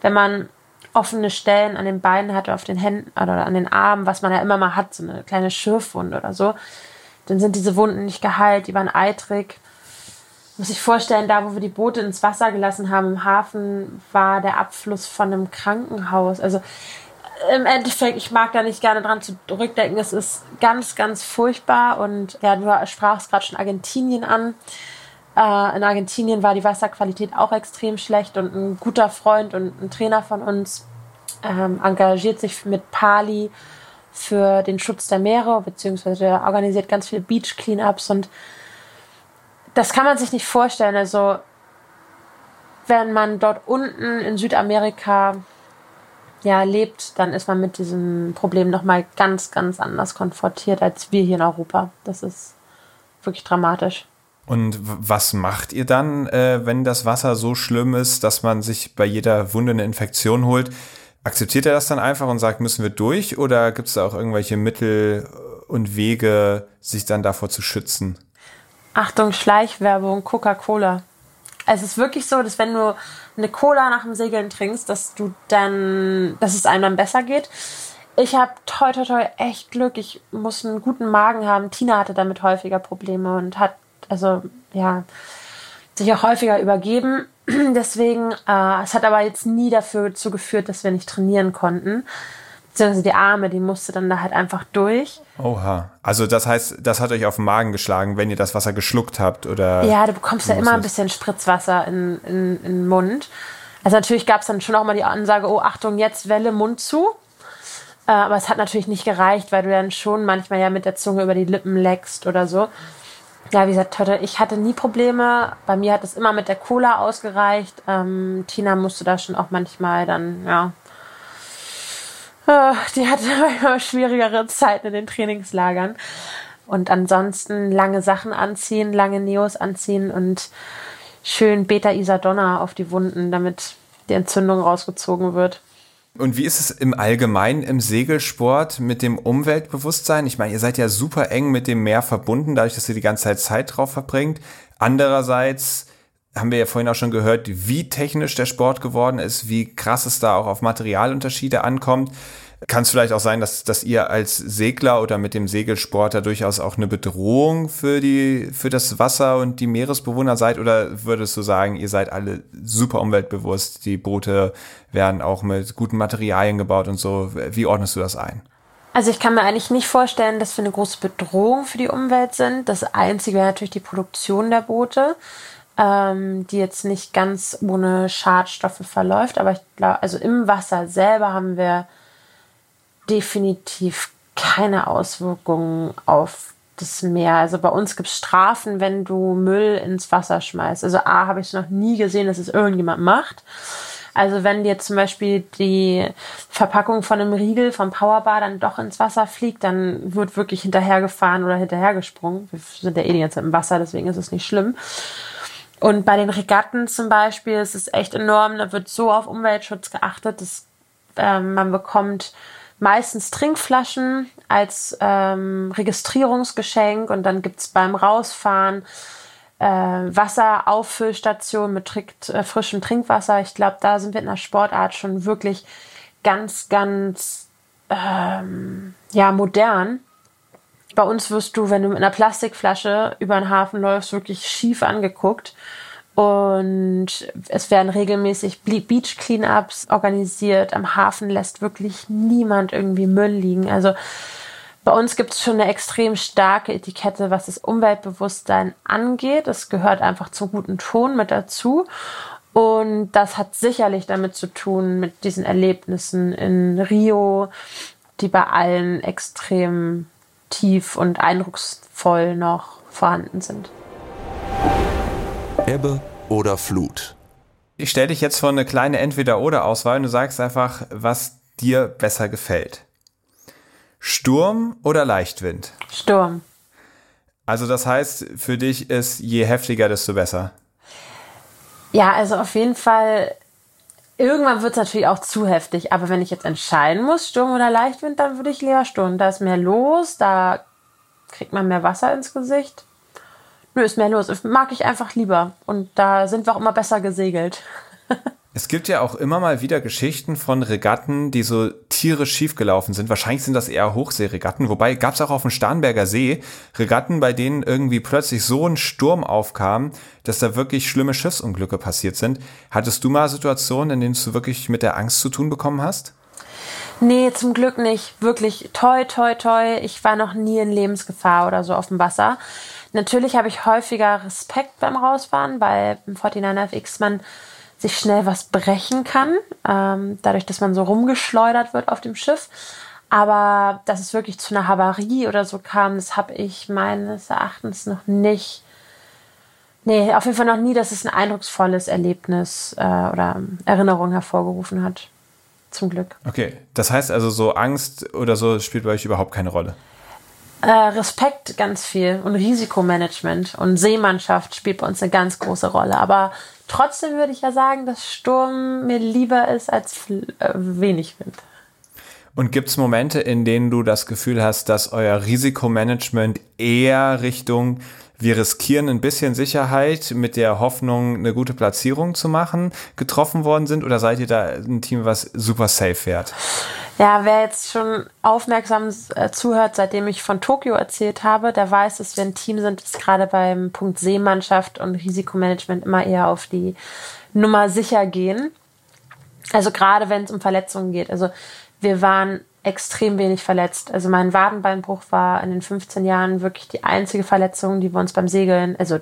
wenn man offene Stellen an den Beinen hatte, auf den Händen oder an den Armen, was man ja immer mal hat, so eine kleine Schürfwunde oder so. Dann sind diese Wunden nicht geheilt, die waren eitrig muss ich vorstellen, da wo wir die Boote ins Wasser gelassen haben im Hafen, war der Abfluss von einem Krankenhaus. Also im Endeffekt, ich mag da nicht gerne dran zurückdenken. Es ist ganz, ganz furchtbar. Und ja, du sprachst gerade schon Argentinien an. Äh, in Argentinien war die Wasserqualität auch extrem schlecht und ein guter Freund und ein Trainer von uns ähm, engagiert sich mit Pali für den Schutz der Meere, beziehungsweise organisiert ganz viele Beach-Cleanups und das kann man sich nicht vorstellen. Also, wenn man dort unten in Südamerika ja, lebt, dann ist man mit diesem Problem nochmal ganz, ganz anders konfrontiert als wir hier in Europa. Das ist wirklich dramatisch. Und was macht ihr dann, äh, wenn das Wasser so schlimm ist, dass man sich bei jeder Wunde eine Infektion holt? Akzeptiert er das dann einfach und sagt, müssen wir durch? Oder gibt es da auch irgendwelche Mittel und Wege, sich dann davor zu schützen? Achtung, Schleichwerbung, Coca-Cola. Es ist wirklich so, dass wenn du eine Cola nach dem Segeln trinkst, dass du dann, dass es einem dann besser geht. Ich habe toi toi toi echt Glück. Ich muss einen guten Magen haben. Tina hatte damit häufiger Probleme und hat, also ja, sich auch häufiger übergeben. Deswegen, äh, es hat aber jetzt nie dafür geführt, dass wir nicht trainieren konnten beziehungsweise die Arme, die musste dann da halt einfach durch. Oha. Also das heißt, das hat euch auf den Magen geschlagen, wenn ihr das Wasser geschluckt habt oder? Ja, du bekommst ja immer ein bisschen Spritzwasser in, in, in den Mund. Also natürlich gab es dann schon auch mal die Ansage, oh Achtung, jetzt Welle, Mund zu. Äh, aber es hat natürlich nicht gereicht, weil du dann schon manchmal ja mit der Zunge über die Lippen leckst oder so. Ja, wie gesagt, ich hatte nie Probleme. Bei mir hat es immer mit der Cola ausgereicht. Ähm, Tina musste da schon auch manchmal dann, ja, die hatte immer schwierigere Zeiten in den Trainingslagern. Und ansonsten lange Sachen anziehen, lange Neos anziehen und schön Beta-Isadonna auf die Wunden, damit die Entzündung rausgezogen wird. Und wie ist es im Allgemeinen im Segelsport mit dem Umweltbewusstsein? Ich meine, ihr seid ja super eng mit dem Meer verbunden, dadurch, dass ihr die ganze Zeit Zeit drauf verbringt. Andererseits haben wir ja vorhin auch schon gehört, wie technisch der Sport geworden ist, wie krass es da auch auf Materialunterschiede ankommt. Kann es vielleicht auch sein, dass, dass ihr als Segler oder mit dem Segelsport da durchaus auch eine Bedrohung für, die, für das Wasser und die Meeresbewohner seid? Oder würdest du sagen, ihr seid alle super umweltbewusst? Die Boote werden auch mit guten Materialien gebaut und so. Wie ordnest du das ein? Also ich kann mir eigentlich nicht vorstellen, dass wir eine große Bedrohung für die Umwelt sind. Das Einzige wäre natürlich die Produktion der Boote ähm, die jetzt nicht ganz ohne Schadstoffe verläuft. Aber ich glaube, also im Wasser selber haben wir definitiv keine Auswirkungen auf das Meer. Also bei uns gibt es Strafen, wenn du Müll ins Wasser schmeißt. Also A, habe ich es noch nie gesehen, dass es irgendjemand macht. Also wenn dir zum Beispiel die Verpackung von einem Riegel vom Powerbar dann doch ins Wasser fliegt, dann wird wirklich hinterhergefahren oder hinterhergesprungen. Wir sind ja eh die ganze Zeit im Wasser, deswegen ist es nicht schlimm. Und bei den Regatten zum Beispiel ist es echt enorm. Da wird so auf Umweltschutz geachtet, dass ähm, man bekommt meistens Trinkflaschen als ähm, Registrierungsgeschenk und dann gibt's beim Rausfahren äh, Wasserauffüllstation mit Trick, äh, frischem Trinkwasser. Ich glaube, da sind wir in der Sportart schon wirklich ganz, ganz ähm, ja, modern. Bei uns wirst du, wenn du mit einer Plastikflasche über den Hafen läufst, wirklich schief angeguckt. Und es werden regelmäßig Beach Cleanups organisiert. Am Hafen lässt wirklich niemand irgendwie Müll liegen. Also bei uns gibt es schon eine extrem starke Etikette, was das Umweltbewusstsein angeht. Es gehört einfach zum guten Ton mit dazu. Und das hat sicherlich damit zu tun, mit diesen Erlebnissen in Rio, die bei allen extrem tief und eindrucksvoll noch vorhanden sind. Ebbe oder Flut? Ich stelle dich jetzt vor eine kleine Entweder-Oder-Auswahl und du sagst einfach, was dir besser gefällt. Sturm oder Leichtwind? Sturm. Also das heißt, für dich ist je heftiger, desto besser. Ja, also auf jeden Fall, irgendwann wird es natürlich auch zu heftig, aber wenn ich jetzt entscheiden muss, Sturm oder Leichtwind, dann würde ich lieber Sturm. Da ist mehr los, da kriegt man mehr Wasser ins Gesicht. Nö, ist mehr los. Mag ich einfach lieber. Und da sind wir auch immer besser gesegelt. Es gibt ja auch immer mal wieder Geschichten von Regatten, die so tierisch schiefgelaufen sind. Wahrscheinlich sind das eher Hochseeregatten. Wobei gab es auch auf dem Starnberger See Regatten, bei denen irgendwie plötzlich so ein Sturm aufkam, dass da wirklich schlimme Schiffsunglücke passiert sind. Hattest du mal Situationen, in denen du wirklich mit der Angst zu tun bekommen hast? Nee, zum Glück nicht. Wirklich toi, toi, toi. Ich war noch nie in Lebensgefahr oder so auf dem Wasser. Natürlich habe ich häufiger Respekt beim Rausfahren, weil im 49 FX man sich schnell was brechen kann, ähm, dadurch, dass man so rumgeschleudert wird auf dem Schiff. Aber dass es wirklich zu einer Havarie oder so kam, das habe ich meines Erachtens noch nicht. Nee, auf jeden Fall noch nie, dass es ein eindrucksvolles Erlebnis äh, oder Erinnerung hervorgerufen hat. Zum Glück. Okay, das heißt also, so Angst oder so spielt bei euch überhaupt keine Rolle. Äh, Respekt ganz viel und Risikomanagement und Seemannschaft spielt bei uns eine ganz große Rolle. Aber trotzdem würde ich ja sagen, dass Sturm mir lieber ist als äh, wenig Wind. Und gibt es Momente, in denen du das Gefühl hast, dass euer Risikomanagement eher Richtung wir riskieren ein bisschen Sicherheit mit der Hoffnung, eine gute Platzierung zu machen, getroffen worden sind? Oder seid ihr da ein Team, was super safe fährt? Ja, wer jetzt schon aufmerksam äh, zuhört, seitdem ich von Tokio erzählt habe, der weiß, dass wir ein Team sind, das gerade beim Punkt Seemannschaft und Risikomanagement immer eher auf die Nummer sicher gehen. Also gerade wenn es um Verletzungen geht. Also wir waren extrem wenig verletzt. Also mein Wadenbeinbruch war in den 15 Jahren wirklich die einzige Verletzung, die wir uns beim Segeln, also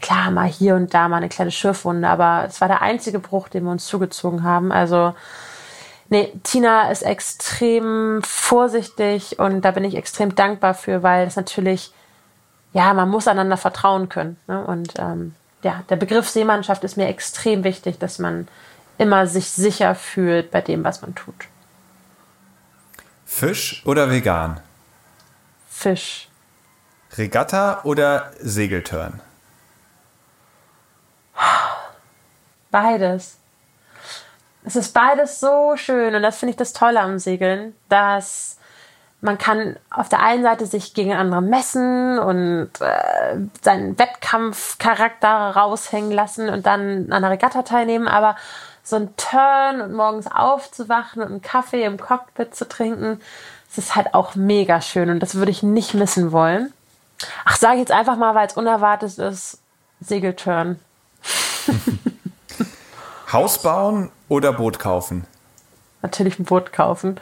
klar, mal hier und da mal eine kleine Schürfwunde, aber es war der einzige Bruch, den wir uns zugezogen haben. Also Nee, Tina ist extrem vorsichtig und da bin ich extrem dankbar für, weil es natürlich, ja, man muss einander vertrauen können. Ne? Und ähm, ja, der Begriff Seemannschaft ist mir extrem wichtig, dass man immer sich sicher fühlt bei dem, was man tut. Fisch oder vegan? Fisch. Regatta oder Segeltörn? Beides es ist beides so schön und das finde ich das Tolle am Segeln, dass man kann auf der einen Seite sich gegen andere messen und äh, seinen Wettkampfcharakter raushängen lassen und dann an einer Regatta teilnehmen, aber so ein Turn und morgens aufzuwachen und einen Kaffee im Cockpit zu trinken, das ist halt auch mega schön und das würde ich nicht missen wollen. Ach, sage ich jetzt einfach mal, weil es unerwartet ist, Segelturn. Haus bauen oder Boot kaufen? Natürlich ein Boot kaufen.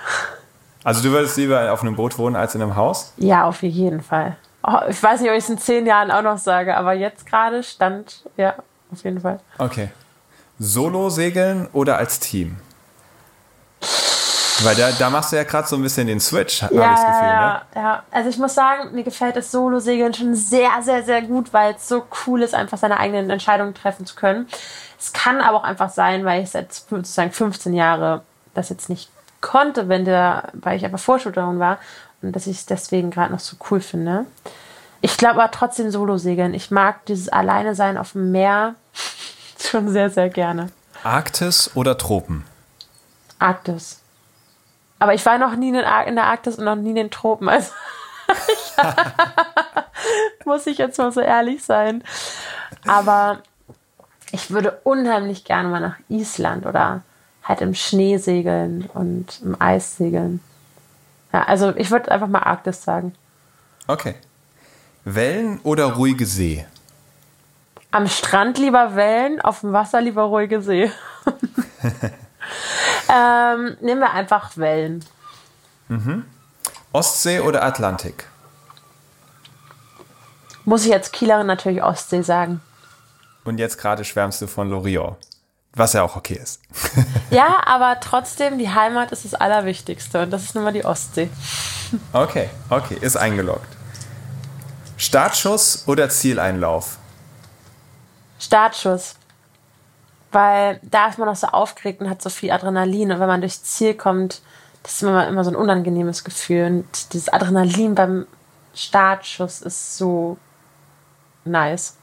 Also du würdest lieber auf einem Boot wohnen als in einem Haus? Ja, auf jeden Fall. Oh, ich weiß nicht, ob ich es in zehn Jahren auch noch sage, aber jetzt gerade stand, ja, auf jeden Fall. Okay. Solo segeln oder als Team? Weil da, da machst du ja gerade so ein bisschen den Switch, habe ja, ich das Gefühl, ja, ne? ja. Also ich muss sagen, mir gefällt das Solo-Segeln schon sehr, sehr, sehr gut, weil es so cool ist, einfach seine eigenen Entscheidungen treffen zu können. Es kann aber auch einfach sein, weil ich seit sozusagen 15 Jahre das jetzt nicht konnte, wenn der, weil ich einfach Vorschulterin war und dass ich es deswegen gerade noch so cool finde. Ich glaube aber trotzdem Solo-Segeln. Ich mag dieses Alleine sein auf dem Meer schon sehr, sehr gerne. Arktis oder Tropen? Arktis. Aber ich war noch nie in der Arktis und noch nie in den Tropen. Also muss ich jetzt mal so ehrlich sein. Aber ich würde unheimlich gerne mal nach Island oder halt im Schnee segeln und im Eis segeln. Ja, also ich würde einfach mal Arktis sagen. Okay. Wellen oder ruhige See? Am Strand lieber Wellen, auf dem Wasser lieber ruhige See. ähm, nehmen wir einfach Wellen. Mhm. Ostsee oder Atlantik? Muss ich als Kielerin natürlich Ostsee sagen. Und jetzt gerade schwärmst du von Lorient. Was ja auch okay ist. ja, aber trotzdem, die Heimat ist das Allerwichtigste und das ist nun mal die Ostsee. Okay, okay, ist eingeloggt. Startschuss oder Zieleinlauf? Startschuss. Weil da ist man noch so aufgeregt und hat so viel Adrenalin und wenn man durchs Ziel kommt, das ist immer, immer so ein unangenehmes Gefühl und dieses Adrenalin beim Startschuss ist so nice.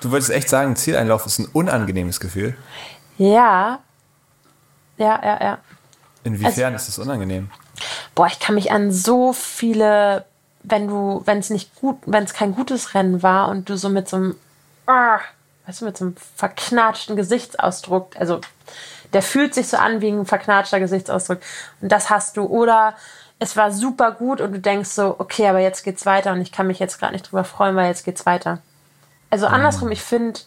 Du würdest echt sagen, Zieleinlauf ist ein unangenehmes Gefühl? Ja. Ja, ja, ja. Inwiefern also, ist das unangenehm? Boah, ich kann mich an so viele, wenn du, wenn es nicht gut, wenn es kein gutes Rennen war und du so mit so einem, uh, weißt du, mit so einem verknatschten Gesichtsausdruck, also der fühlt sich so an wie ein verknatschter Gesichtsausdruck und das hast du oder es war super gut und du denkst so, okay, aber jetzt geht's weiter und ich kann mich jetzt gerade nicht drüber freuen, weil jetzt geht's weiter. Also mhm. andersrum, ich finde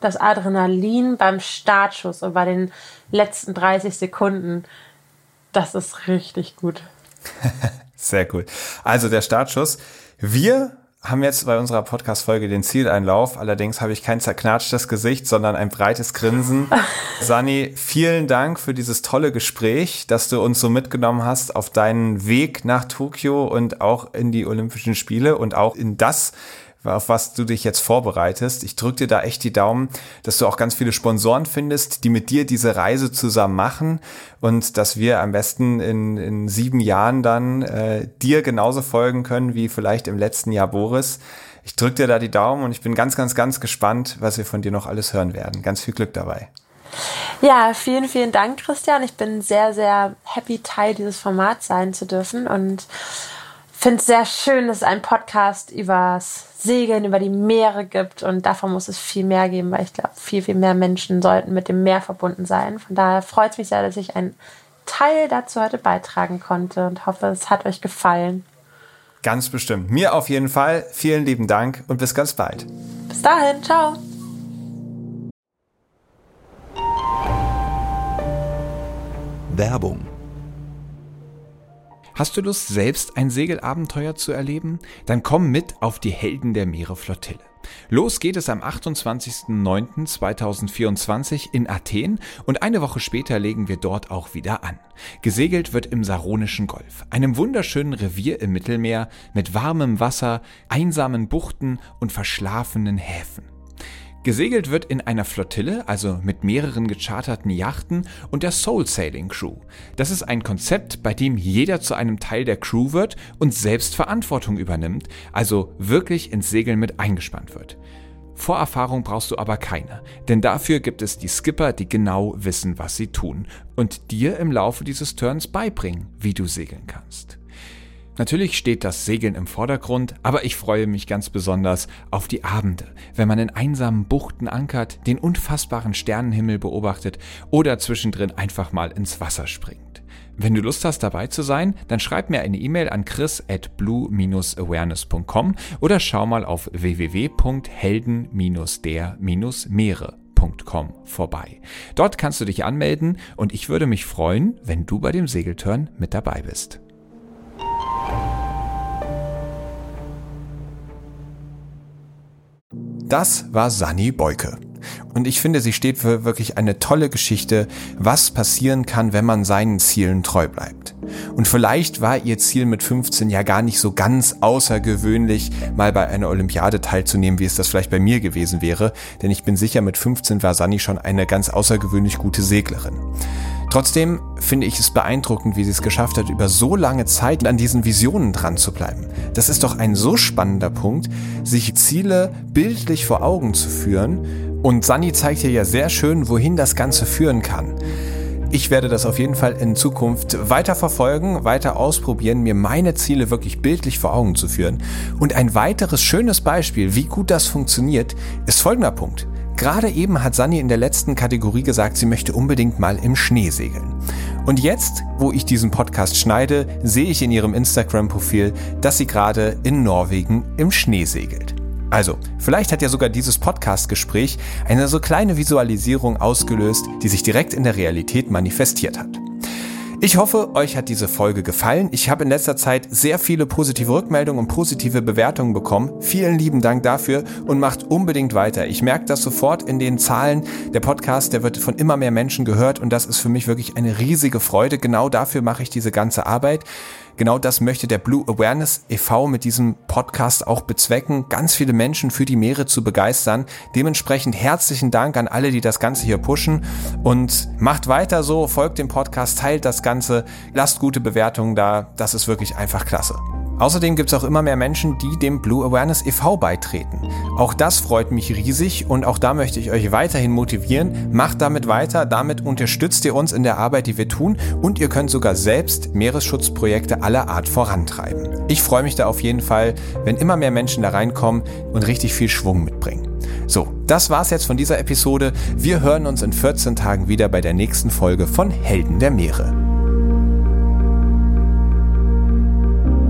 das Adrenalin beim Startschuss und bei den letzten 30 Sekunden, das ist richtig gut. Sehr cool. Also der Startschuss. Wir haben jetzt bei unserer Podcast-Folge den Zieleinlauf. Allerdings habe ich kein zerknatschtes Gesicht, sondern ein breites Grinsen. Sani, vielen Dank für dieses tolle Gespräch, dass du uns so mitgenommen hast auf deinen Weg nach Tokio und auch in die Olympischen Spiele und auch in das, auf was du dich jetzt vorbereitest. Ich drücke dir da echt die Daumen, dass du auch ganz viele Sponsoren findest, die mit dir diese Reise zusammen machen und dass wir am besten in, in sieben Jahren dann äh, dir genauso folgen können wie vielleicht im letzten Jahr Boris. Ich drücke dir da die Daumen und ich bin ganz, ganz, ganz gespannt, was wir von dir noch alles hören werden. Ganz viel Glück dabei. Ja, vielen, vielen Dank, Christian. Ich bin sehr, sehr happy, Teil dieses Formats sein zu dürfen und finde es sehr schön, dass einen Podcast übers Segeln über die Meere gibt und davon muss es viel mehr geben, weil ich glaube, viel, viel mehr Menschen sollten mit dem Meer verbunden sein. Von daher freut es mich sehr, dass ich einen Teil dazu heute beitragen konnte und hoffe, es hat euch gefallen. Ganz bestimmt. Mir auf jeden Fall. Vielen lieben Dank und bis ganz bald. Bis dahin. Ciao. Werbung Hast du Lust, selbst ein Segelabenteuer zu erleben? Dann komm mit auf die Helden der Meere Flottille. Los geht es am 28.09.2024 in Athen und eine Woche später legen wir dort auch wieder an. Gesegelt wird im Saronischen Golf, einem wunderschönen Revier im Mittelmeer mit warmem Wasser, einsamen Buchten und verschlafenen Häfen. Gesegelt wird in einer Flottille, also mit mehreren gecharterten Yachten und der Soul Sailing Crew. Das ist ein Konzept, bei dem jeder zu einem Teil der Crew wird und selbst Verantwortung übernimmt, also wirklich ins Segeln mit eingespannt wird. Vorerfahrung brauchst du aber keine, denn dafür gibt es die Skipper, die genau wissen, was sie tun und dir im Laufe dieses Turns beibringen, wie du segeln kannst. Natürlich steht das Segeln im Vordergrund, aber ich freue mich ganz besonders auf die Abende, wenn man in einsamen Buchten ankert, den unfassbaren Sternenhimmel beobachtet oder zwischendrin einfach mal ins Wasser springt. Wenn du Lust hast, dabei zu sein, dann schreib mir eine E-Mail an chris at blue-awareness.com oder schau mal auf www.helden-der-meere.com vorbei. Dort kannst du dich anmelden und ich würde mich freuen, wenn du bei dem Segelturn mit dabei bist. Das war Sani Beuke. Und ich finde, sie steht für wirklich eine tolle Geschichte, was passieren kann, wenn man seinen Zielen treu bleibt. Und vielleicht war ihr Ziel mit 15 ja gar nicht so ganz außergewöhnlich, mal bei einer Olympiade teilzunehmen, wie es das vielleicht bei mir gewesen wäre. Denn ich bin sicher, mit 15 war Sani schon eine ganz außergewöhnlich gute Seglerin. Trotzdem finde ich es beeindruckend, wie sie es geschafft hat, über so lange Zeit an diesen Visionen dran zu bleiben. Das ist doch ein so spannender Punkt, sich Ziele bildlich vor Augen zu führen. Und Sani zeigt hier ja sehr schön, wohin das Ganze führen kann. Ich werde das auf jeden Fall in Zukunft weiter verfolgen, weiter ausprobieren, mir meine Ziele wirklich bildlich vor Augen zu führen. Und ein weiteres schönes Beispiel, wie gut das funktioniert, ist folgender Punkt. Gerade eben hat Sani in der letzten Kategorie gesagt, sie möchte unbedingt mal im Schnee segeln. Und jetzt, wo ich diesen Podcast schneide, sehe ich in ihrem Instagram-Profil, dass sie gerade in Norwegen im Schnee segelt. Also, vielleicht hat ja sogar dieses Podcast-Gespräch eine so kleine Visualisierung ausgelöst, die sich direkt in der Realität manifestiert hat. Ich hoffe, euch hat diese Folge gefallen. Ich habe in letzter Zeit sehr viele positive Rückmeldungen und positive Bewertungen bekommen. Vielen lieben Dank dafür und macht unbedingt weiter. Ich merke das sofort in den Zahlen. Der Podcast, der wird von immer mehr Menschen gehört und das ist für mich wirklich eine riesige Freude. Genau dafür mache ich diese ganze Arbeit. Genau das möchte der Blue Awareness e.V. mit diesem Podcast auch bezwecken, ganz viele Menschen für die Meere zu begeistern. Dementsprechend herzlichen Dank an alle, die das Ganze hier pushen und macht weiter so, folgt dem Podcast, teilt das Ganze, lasst gute Bewertungen da. Das ist wirklich einfach klasse. Außerdem gibt es auch immer mehr Menschen, die dem Blue Awareness e.V. beitreten. Auch das freut mich riesig und auch da möchte ich euch weiterhin motivieren. Macht damit weiter, damit unterstützt ihr uns in der Arbeit, die wir tun und ihr könnt sogar selbst Meeresschutzprojekte aller Art vorantreiben. Ich freue mich da auf jeden Fall, wenn immer mehr Menschen da reinkommen und richtig viel Schwung mitbringen. So, das war's jetzt von dieser Episode. Wir hören uns in 14 Tagen wieder bei der nächsten Folge von Helden der Meere.